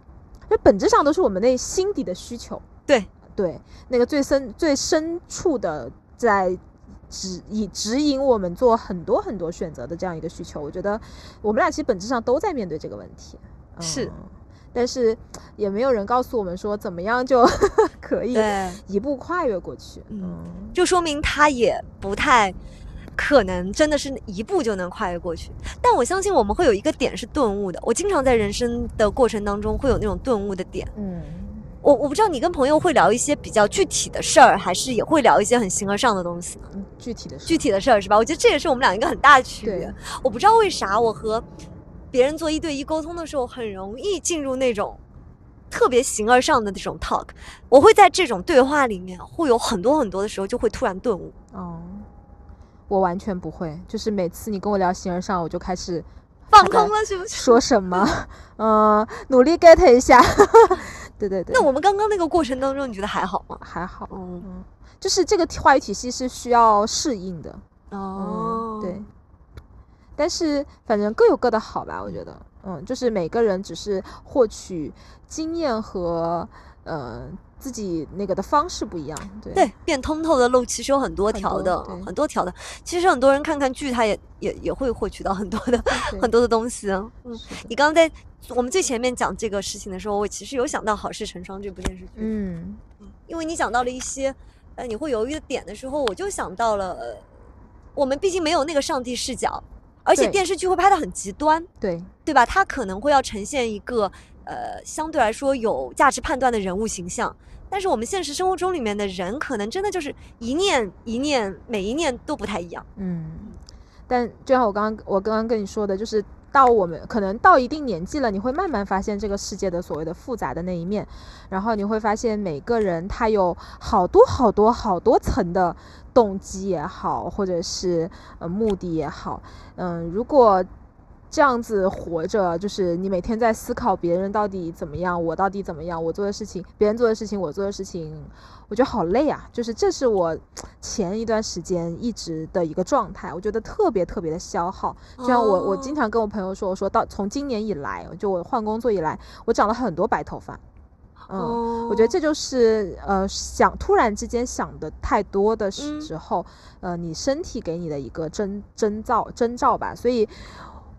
就本质上都是我们内心底的需求。对对，那个最深最深处的在指以指引我们做很多很多选择的这样一个需求，我觉得我们俩其实本质上都在面对这个问题。是嗯但是也没有人告诉我们说怎么样就 可以，一步跨越过去。嗯嗯就说明他也不太可能真的是一步就能跨越过去。但我相信我们会有一个点是顿悟的。我经常在人生的过程当中会有那种顿悟的点。嗯我我不知道你跟朋友会聊一些比较具体的事儿，还是也会聊一些很形而上的东西具体的是具体的事儿是吧？我觉得这也是我们俩一个很大的区别。我不知道为啥我和别人做一对一沟通的时候，很容易进入那种特别形而上的这种 talk。我会在这种对话里面，会有很多很多的时候就会突然顿悟。哦，我完全不会，就是每次你跟我聊形而上，我就开始放空了是不是？说什么，嗯、努力 get 一下。对对对，那我们刚刚那个过程当中，你觉得还好吗？还好，嗯，嗯，就是这个话语体系是需要适应的，哦嗯，对。但是反正各有各的好吧，我觉得，嗯，就是每个人只是获取经验和呃自己那个的方式不一样，对。对，变通透的路其实有很多条的，对。很多条的。其实很多人看看剧，他也也也会获取到很多的很多的东西。嗯，你刚刚在我们最前面讲这个事情的时候，我其实有想到《好事成双》这部电视剧，嗯。因为你讲到了一些呃你会犹豫的点的时候，我就想到了，呃我们毕竟没有那个上帝视角，而且电视剧会拍的很极端，对。对吧？它可能会要呈现一个呃相对来说有价值判断的人物形象，但是我们现实生活中里面的人，可能真的就是一念一念，每一念都不太一样。嗯，但就像我刚刚我刚刚跟你说的，就是到我们可能到一定年纪了，你会慢慢发现这个世界的所谓的复杂的那一面，然后你会发现每个人他有好多好多好多层的动机也好，或者是呃目的也好，嗯，如果。这样子活着，就是你每天在思考别人到底怎么样，我到底怎么样，我做的事情，别人做的事情，我做的事情，我觉得好累啊！就是这是我前一段时间一直的一个状态，我觉得特别特别的消耗。就像我，我经哦常跟我朋友说，我说到从今年以来，就我换工作以来，我长了很多白头发。嗯，哦我觉得这就是呃想突然之间想的太多的时嗯时候，呃，你身体给你的一个征征兆征兆吧。所以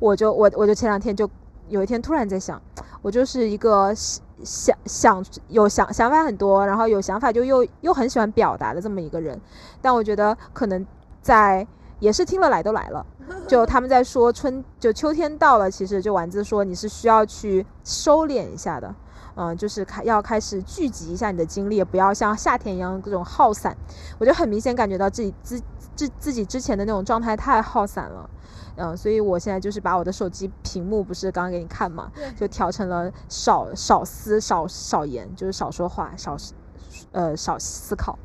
我就我我就前两天就有一天突然在想，我就是一个想想有想想法很多，然后有想法就又又很喜欢表达的这么一个人。但我觉得可能在也是听了来都来了，就他们在说春就秋天到了，其实就丸子说你是需要去收敛一下的。嗯，就是开要开始聚集一下你的精力，不要像夏天一样这种耗散。我就很明显感觉到自己自自自己之前的那种状态太耗散了。嗯，所以我现在就是把我的手机屏幕不是刚刚给你看嘛，就调成了少少思少少言，就是少说话，少呃少思考。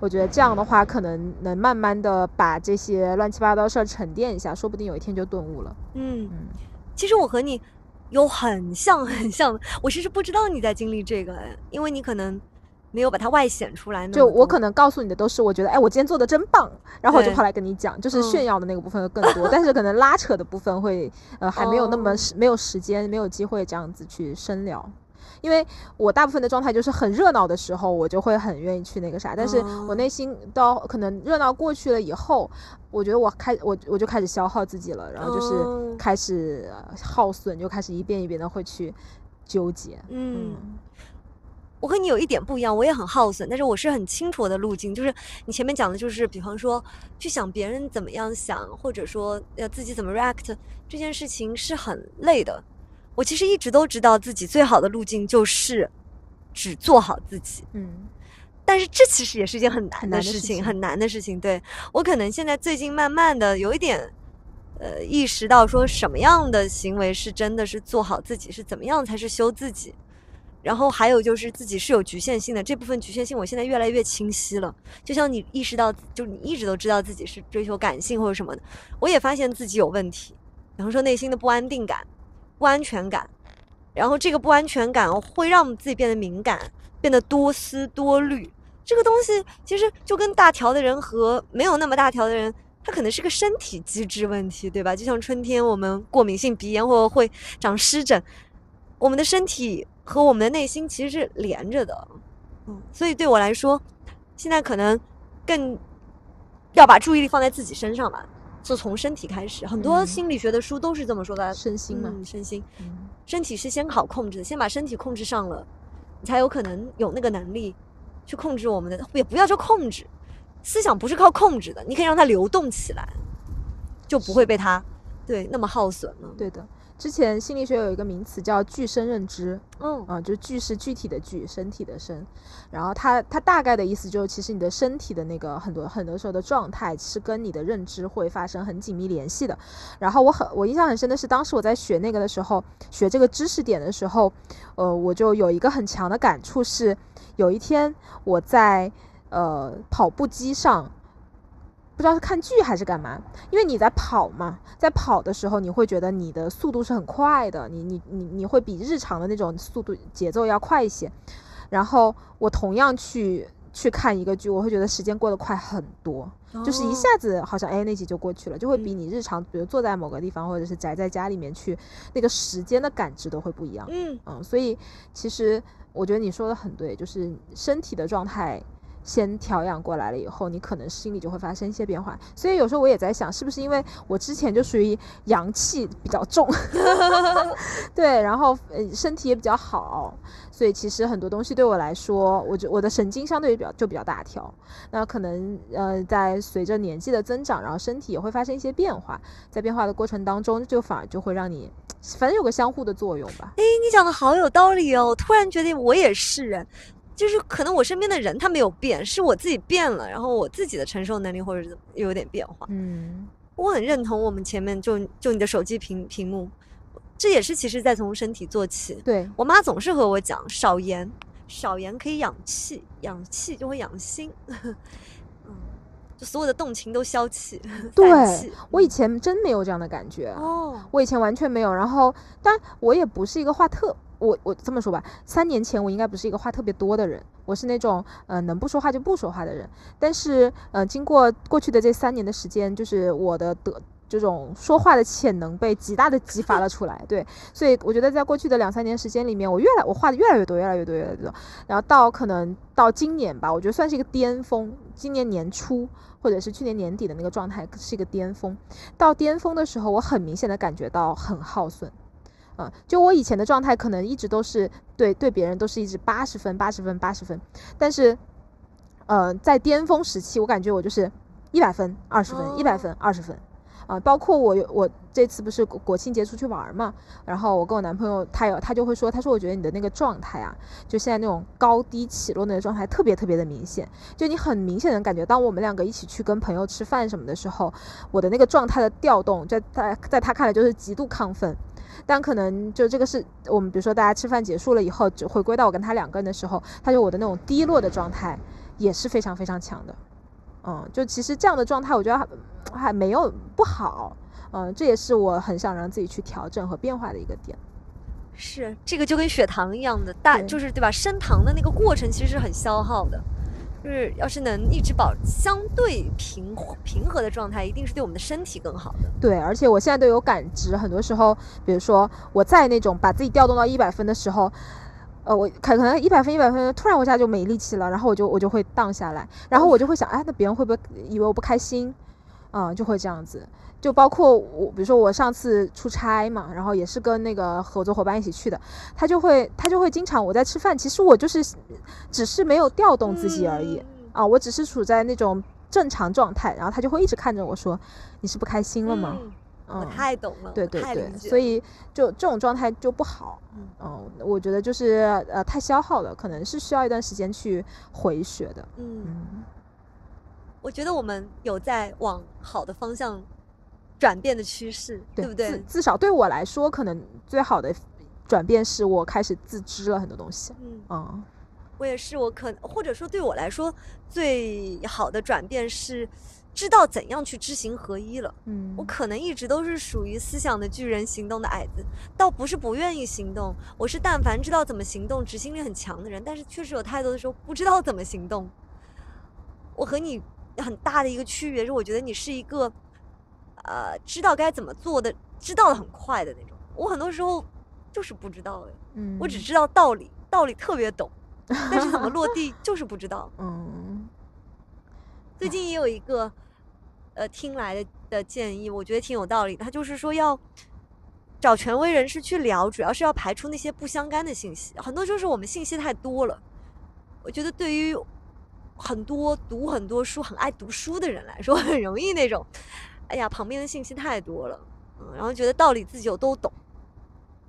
我觉得这样的话，可能能慢慢的把这些乱七八糟的事儿沉淀一下，说不定有一天就顿悟了。嗯，嗯，其实我和你有很像很像，我其实不知道你在经历这个，哎因为你可能没有把它外显出来呢。就我可能告诉你的都是我觉得，哎，我今天做的真棒，然后我就跑来跟你讲，就是嗯。炫耀的那个部分会更多，但是可能拉扯的部分会 呃还没有那么没有时间没有机会这样子去深聊。因为我大部分的状态就是很热闹的时候，我就会很愿意去那个啥，但是哦。我内心到可能热闹过去了以后，我觉得我开我我就开始消耗自己了，然后就是哦。开始呃耗损，就开始一遍一遍的会去纠结。嗯，我和你有一点不一样，我也很耗损，但是我是很清楚我的路径。就是你前面讲的，就是比方说去想别人怎么样想，或者说呃自己怎么 react 这件事情是很累的。我其实一直都知道自己最好的路径就是只做好自己，嗯但是这其实也是一件很难的事情，的事情很难的事情。对我可能现在最近慢慢的有一点。呃，意识到说什么样的行为是真的是做好自己，是怎么样才是修自己，然后还有就是自己是有局限性的，这部分局限性我现在越来越清晰了。就像你意识到，就你一直都知道自己是追求感性或者什么的，我也发现自己有问题，比方说内心的不安定感、不安全感，然后这个不安全感会让自己变得敏感，变得多思多虑。这个东西其实就跟大条的人和没有那么大条的人。它可能是个身体机制问题，对吧？就像春天我们过敏性鼻炎或者会长湿疹，我们的身体和我们的内心其实是连着的，嗯，所以对我来说，现在可能更要把注意力放在自己身上吧，就从身体开始。很多嗯心理学的书都是这么说的，身心嘛，嗯，身心，嗯身体是先好控制的，先把身体控制上了，你才有可能有那个能力去控制我们的，也不要说控制。思想不是靠控制的，你可以让它流动起来，就不会被它对那么耗损了。对的。之前心理学有一个名词叫具身认知，嗯啊、就具是具体的具，身体的身。然后它它大概的意思就是，其实你的身体的那个很多很多时候的状态是跟你的认知会发生很紧密联系的。然后我很我印象很深的是，当时我在学那个的时候，学这个知识点的时候，呃，我就有一个很强的感触是，有一天我在呃跑步机上。不知道是看剧还是干嘛，因为你在跑嘛，在跑的时候，你会觉得你的速度是很快的，你你你你会比日常的那种速度节奏要快一些。然后我同样去去看一个剧，我会觉得时间过得快很多，就是一哦下子好像哎那集就过去了，就会比嗯你日常比如坐在某个地方或者是宅在家里面去那个时间的感知都会不一样。嗯嗯，所以其实我觉得你说的很对，就是身体的状态先调养过来了以后，你可能心里就会发生一些变化。所以有时候我也在想，是不是因为我之前就属于阳气比较重，对，然后呃身体也比较好，所以其实很多东西对我来说，我就我的神经相对比较就比较大条。那可能呃在随着年纪的增长，然后身体也会发生一些变化，在变化的过程当中，就反而就会让你反正有个相互的作用吧。哎，你讲的好有道理哦！我突然觉得我也是哎，就是可能我身边的人他没有变，是我自己变了，然后我自己的承受能力或者是有点变化。嗯。我很认同我们前面就就你的手机屏屏幕，这也是其实在从身体做起。对，我妈总是和我讲少盐，少盐可以养气，养气就会养心。嗯，就所有的动情都消气，散对气。我以前真没有这样的感觉，哦，我以前完全没有。然后，但我也不是一个话特，我我这么说吧，三年前我应该不是一个话特别多的人，我是那种呃能不说话就不说话的人。但是呃，经过过去的这三年的时间，就是我的得这种说话的潜能被极大的激发了出来。对，所以我觉得在过去的两三年时间里面，我越来我话的越来越多，越来越多，越来越多。然后到可能到今年吧，我觉得算是一个巅峰。今年年初或者是去年年底的那个状态是一个巅峰。到巅峰的时候，我很明显的感觉到很耗损。嗯，就我以前的状态，可能一直都是对对别人都是一直八十分、八十分、八十分，但是，呃，在巅峰时期，我感觉我就是一百分、二十分、一百分、二十分。啊、包括我有我这次不是国庆节出去玩嘛，然后我跟我男朋友，他有他就会说，他说我觉得你的那个状态啊，就现在那种高低起落那个状态特别特别的明显，就你很明显的感觉，当我们两个一起去跟朋友吃饭什么的时候，我的那个状态的调动，在在在他看来就是极度亢奋，但可能就这个是我们比如说大家吃饭结束了以后，只回归到我跟他两个人的时候，他就我的那种低落的状态也是非常非常强的，嗯，就其实这样的状态，我觉得还还没有不好，嗯，这也是我很想让自己去调整和变化的一个点。是这个就跟血糖一样的，大就是对吧？升糖的那个过程其实是很消耗的，就是要是能一直保相对平平和的状态，一定是对我们的身体更好的。对，而且我现在都有感知，很多时候，比如说我在那种把自己调动到一百分的时候，呃，我可可能一百分一百分，突然我一下就没力气了，然后我就我就会荡下来，然后我就会想，哎，那别人会不会以为我不开心？嗯，就会这样子。就包括我，比如说我上次出差嘛，然后也是跟那个合作伙伴一起去的，他就会他就会经常我在吃饭，其实我就是只是没有调动自己而已嗯啊，我只是处在那种正常状态，然后他就会一直看着我说，你是不开心了吗？嗯我嗯，太懂了，对对对所以就这种状态就不好。嗯嗯，我觉得就是呃太消耗了，可能是需要一段时间去回血的。嗯，嗯我觉得我们有在往好的方向转变的趋势，对不至对？至少对我来说，可能最好的转变是我开始自知了很多东西。嗯，嗯我也是，我可或者说对我来说最好的转变是知道怎样去知行合一了。嗯，我可能一直都是属于思想的巨人，行动的矮子，倒不是不愿意行动，我是但凡知道怎么行动，执行力很强的人，但是确实有太多的时候不知道怎么行动。我和你很大的一个区别是，我觉得你是一个，呃，知道该怎么做的，知道的很快的那种。我很多时候就是不知道的，嗯，我只知道道理，道理特别懂，但是怎么落地就是不知道。嗯最近也有一个呃听来的的建议，我觉得挺有道理的。他就是说要找权威人士去聊，主要是要排除那些不相干的信息。很多时候是我们信息太多了，我觉得对于很多读很多书、很爱读书的人来说，很容易那种，哎呀，旁边的信息太多了，嗯，然后觉得道理自己又都懂，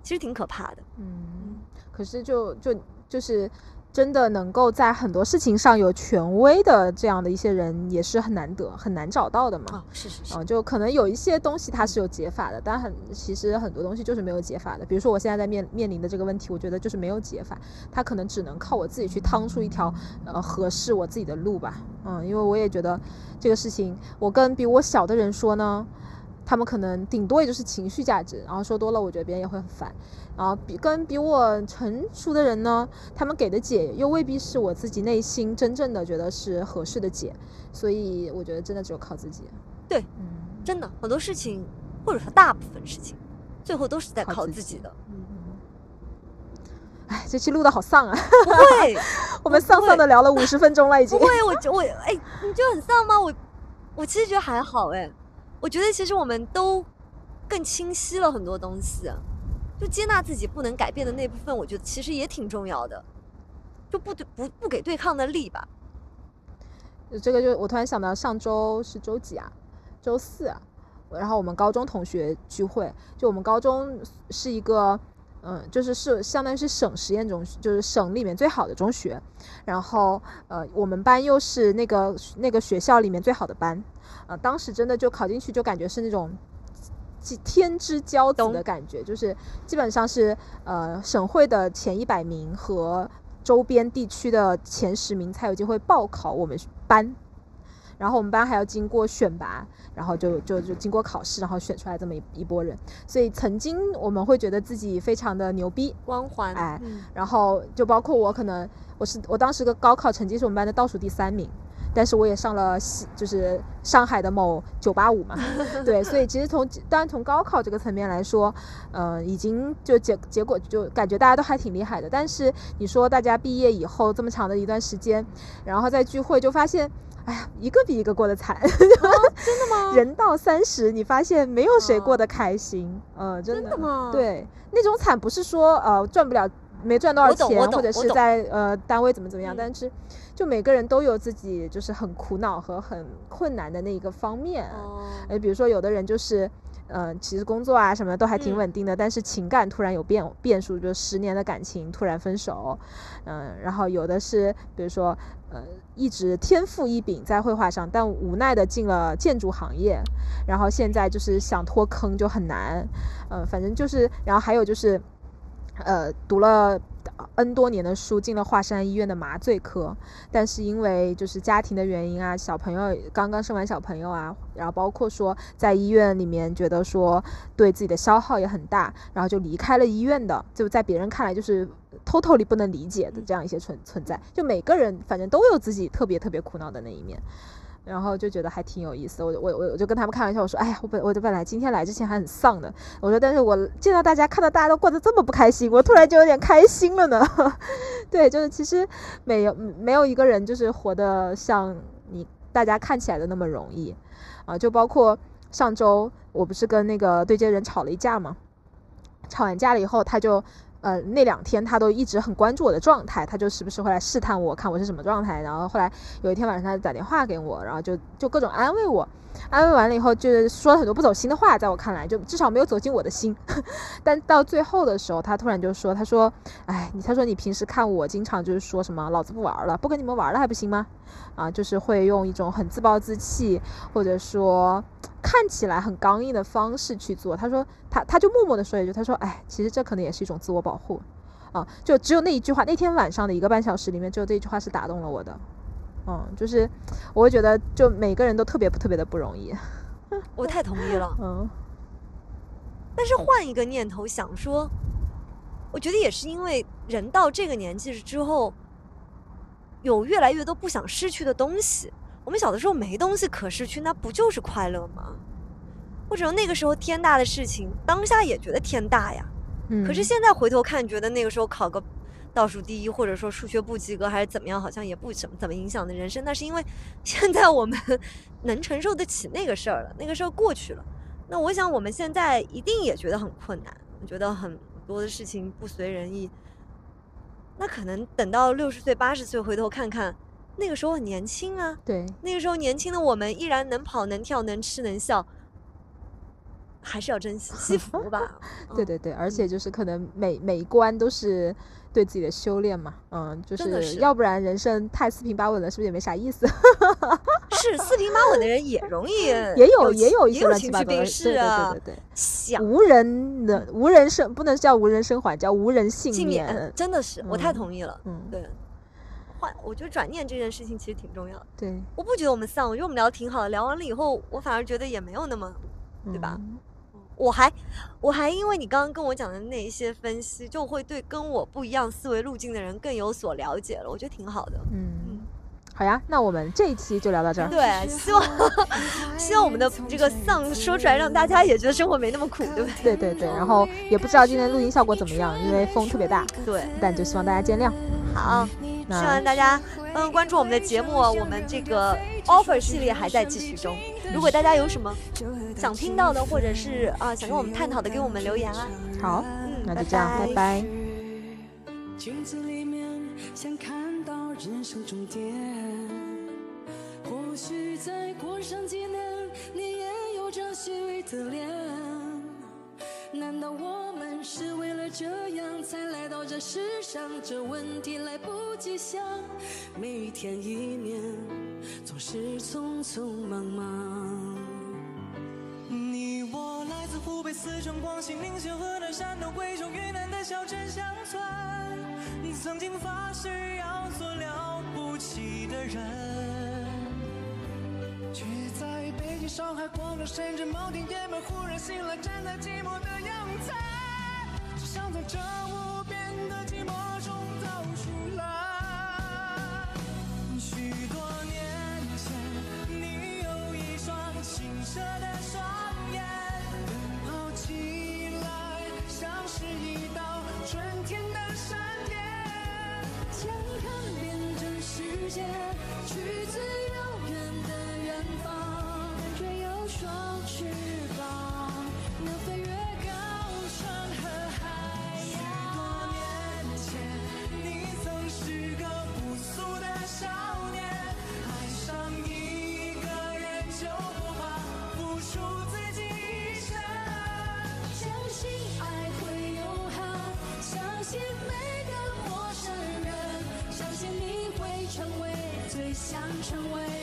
其实挺可怕的。嗯，可是就就就是真的能够在很多事情上有权威的这样的一些人，也是很难得、很难找到的嘛。啊，是是是，嗯，就可能有一些东西它是有解法的，但很其实很多东西就是没有解法的。比如说我现在在面面临的这个问题，我觉得就是没有解法，它可能只能靠我自己去趟出一条呃合适我自己的路吧。嗯，因为我也觉得这个事情，我跟比我小的人说呢，他们可能顶多也就是情绪价值，然后说多了，我觉得别人也会很烦。然后比跟比我成熟的人呢，他们给的解又未必是我自己内心真正的觉得是合适的解，所以我觉得真的只有靠自己。对，嗯。真的很多事情，或者说大部分事情，最后都是在靠自己的。嗯，哎，这期录的好丧啊！不会。我们丧丧的聊了五十分钟了，已经不。会，我觉我哎，你觉得很丧吗？我我其实觉得还好哎，我觉得其实我们都更清晰了很多东西，就接纳自己不能改变的那部分，我觉得其实也挺重要的，就不对不不给对抗的力吧。这个就我突然想到，上周是周几啊？周四啊。然后我们高中同学聚会，就我们高中是一个，嗯，就是是相当于是省实验中，就是省里面最好的中学。然后呃，我们班又是那个那个学校里面最好的班，呃，当时真的就考进去就感觉是那种。即天之骄子的感觉，就是基本上是呃省会的前一百名和周边地区的前十名才有机会报考我们班，然后我们班还要经过选拔，然后就就就经过考试，然后选出来这么一一波人，所以曾经我们会觉得自己非常的牛逼，光环，哎嗯然后就包括我可能我是我当时的高考成绩是我们班的倒数第三名。但是我也上了西，就是上海的某九八五嘛，对，所以其实从当然从高考这个层面来说，呃，已经就结结果就感觉大家都还挺厉害的。但是你说大家毕业以后这么长的一段时间，然后在聚会，就发现，哎呀，一个比一个过得惨。真的吗？人到三十，你发现没有谁过哦得开心，嗯，真的真的吗？，对，那种惨不是说呃赚不了，没赚多少钱，或者是在呃单位怎么怎么样，嗯但是就每个人都有自己就是很苦恼和很困难的那一个方面。哦，呃，比如说有的人就是。呃，其实工作啊什么的都还挺嗯稳定的，但是情感突然有变变数，就是十年的感情突然分手，嗯、然后有的是比如说呃一直天赋异禀在绘画上，但无奈的进了建筑行业，然后现在就是想脱坑就很难，呃，反正就是，然后还有就是，呃，读了 N 多年的书，进了华山医院的麻醉科，但是因为就是家庭的原因啊，小朋友刚刚生完小朋友啊，然后包括说在医院里面觉得说对自己的消耗也很大，然后就离开了医院的，就在别人看来就是 totally 不能理解的这样一些存存在，就每个人反正都有自己特别特别苦恼的那一面。然后就觉得还挺有意思。我我我我就跟他们开玩笑，我说：“哎呀，我本我就本来今天来之前还很丧的，我说，但是我见到大家，看到大家都过得这么不开心，我突然就有点开心了呢。对，就是其实没有没有一个人就是活得像你大家看起来的那么容易啊，就包括上周我不是跟那个对接人吵了一架嘛，吵完架了以后，他就。呃，那两天他都一直很关注我的状态，他就时不时会来试探我，看我是什么状态。然后后来有一天晚上，他打电话给我，然后就就各种安慰我，安慰完了以后，就是说了很多不走心的话，在我看来，就至少没有走进我的心。但到最后的时候，他突然就说：“他说，哎，他说你平时看我经常就是说什么，老子不玩了，不跟你们玩了还不行吗？啊，就是会用一种很自暴自弃，或者说。”看起来很刚硬的方式去做，他说他他就默默的说一句，他说哎，其实这可能也是一种自我保护，啊，就只有那一句话，那天晚上的一个半小时里面，只有这一句话是打动了我的，嗯，就是我会觉得就每个人都特别特别的不容易，我太同意了，嗯，但是换一个念头想说，我觉得也是因为人到这个年纪之后，有越来越多不想失去的东西。我们小的时候没东西可失去，那不就是快乐吗？或者说那个时候天大的事情，当下也觉得天大呀。嗯。可是现在回头看，觉得那个时候考个倒数第一，或者说数学不及格还是怎么样，好像也不怎么怎么影响的人生。那是因为 现在我们 能承受得起那个事儿了，那个事儿过去了。那我想我们现在一定也觉得很困难，觉得很多的事情不随人意。那可能等到六十岁、八十岁回头看看。那个时候很年轻啊，对，那个时候年轻的我们依然能跑能跳能吃能笑，还是要珍惜惜福吧。对对对，而且就是可能每每一关都是对自己的修炼嘛，嗯，就是要不然人生太四平八稳了，是不是也没啥意思？是四平八稳的人也容易 也有也有一些乱七八糟的事啊，对对对对，无人能无人生不能叫无人生还，叫无人幸免，真的是我太同意了，嗯，对。我觉得转念这件事情其实挺重要的。对，我不觉得我们丧，我觉得我们聊的挺好的。聊完了以后，我反而觉得也没有那么，对吧？我还，我还因为你刚刚跟我讲的那一些分析，就会对跟我不一样思维路径的人更有所了解了。我觉得挺好的。嗯，好呀，那我们这一期就聊到这儿。对，希望希望我们的这个丧说出来，让大家也觉得生活没那么苦，对不对？对对对。然后也不知道今天录音效果怎么样，因为风特别大。对，但就希望大家见谅。好。希望大家嗯关注我们的节目，我们这个 offer 系列还在继续中。如果大家有什么想听到的，或者是啊想跟我们探讨的，给我们留言啊。好，嗯，那就这样，拜拜。难道我们是为了这样才来到这世上？这问题来不及想，每一天一年总是匆匆忙忙。你我来自湖北、四川、广西、宁夏、河南、山东、贵州、云南的小镇乡村，曾经发誓要做了不起的人，却在北京、上海、广州、深圳、某天夜晚忽然醒来，站在寂寞的阳台，只。想在这无边的寂寞中走出来。许多年前，你有一双清澈的双眼，奔跑起来像是一道春天的闪电，想看遍这世界，去最遥翅膀能飞越高山和海洋许多年前你曾是个朴素的少年。爱上一个人就不怕付出自己一生。相信爱会永恒相信每个陌生人相信你会成为最想成为。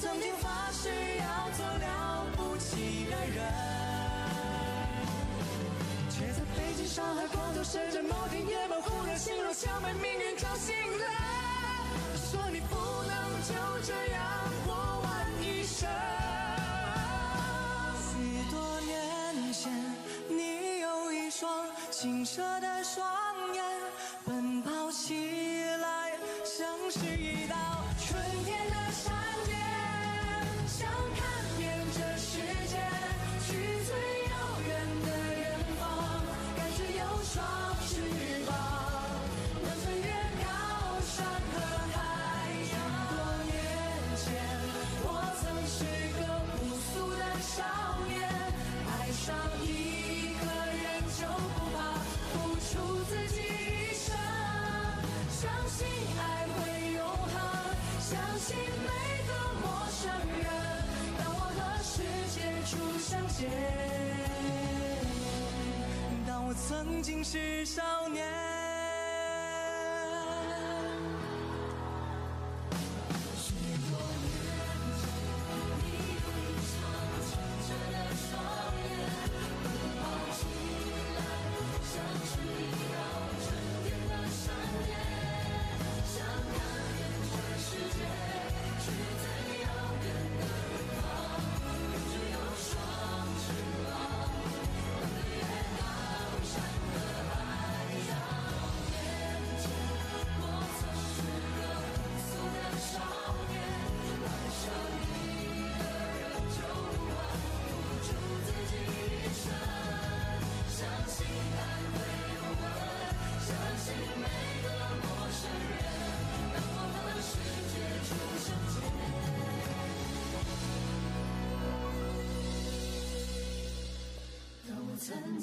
曾经发誓要做了不起的人却在北京上海广州深圳某天夜半忽然醒来像被命运叫醒了。说你不能就这样过完一生。许多年前你有一双清澈曾经是伤。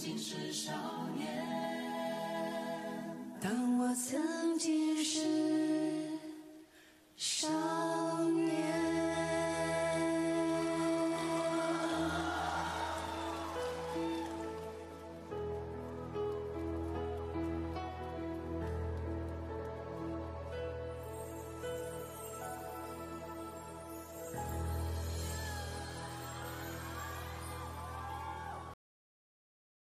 心事少。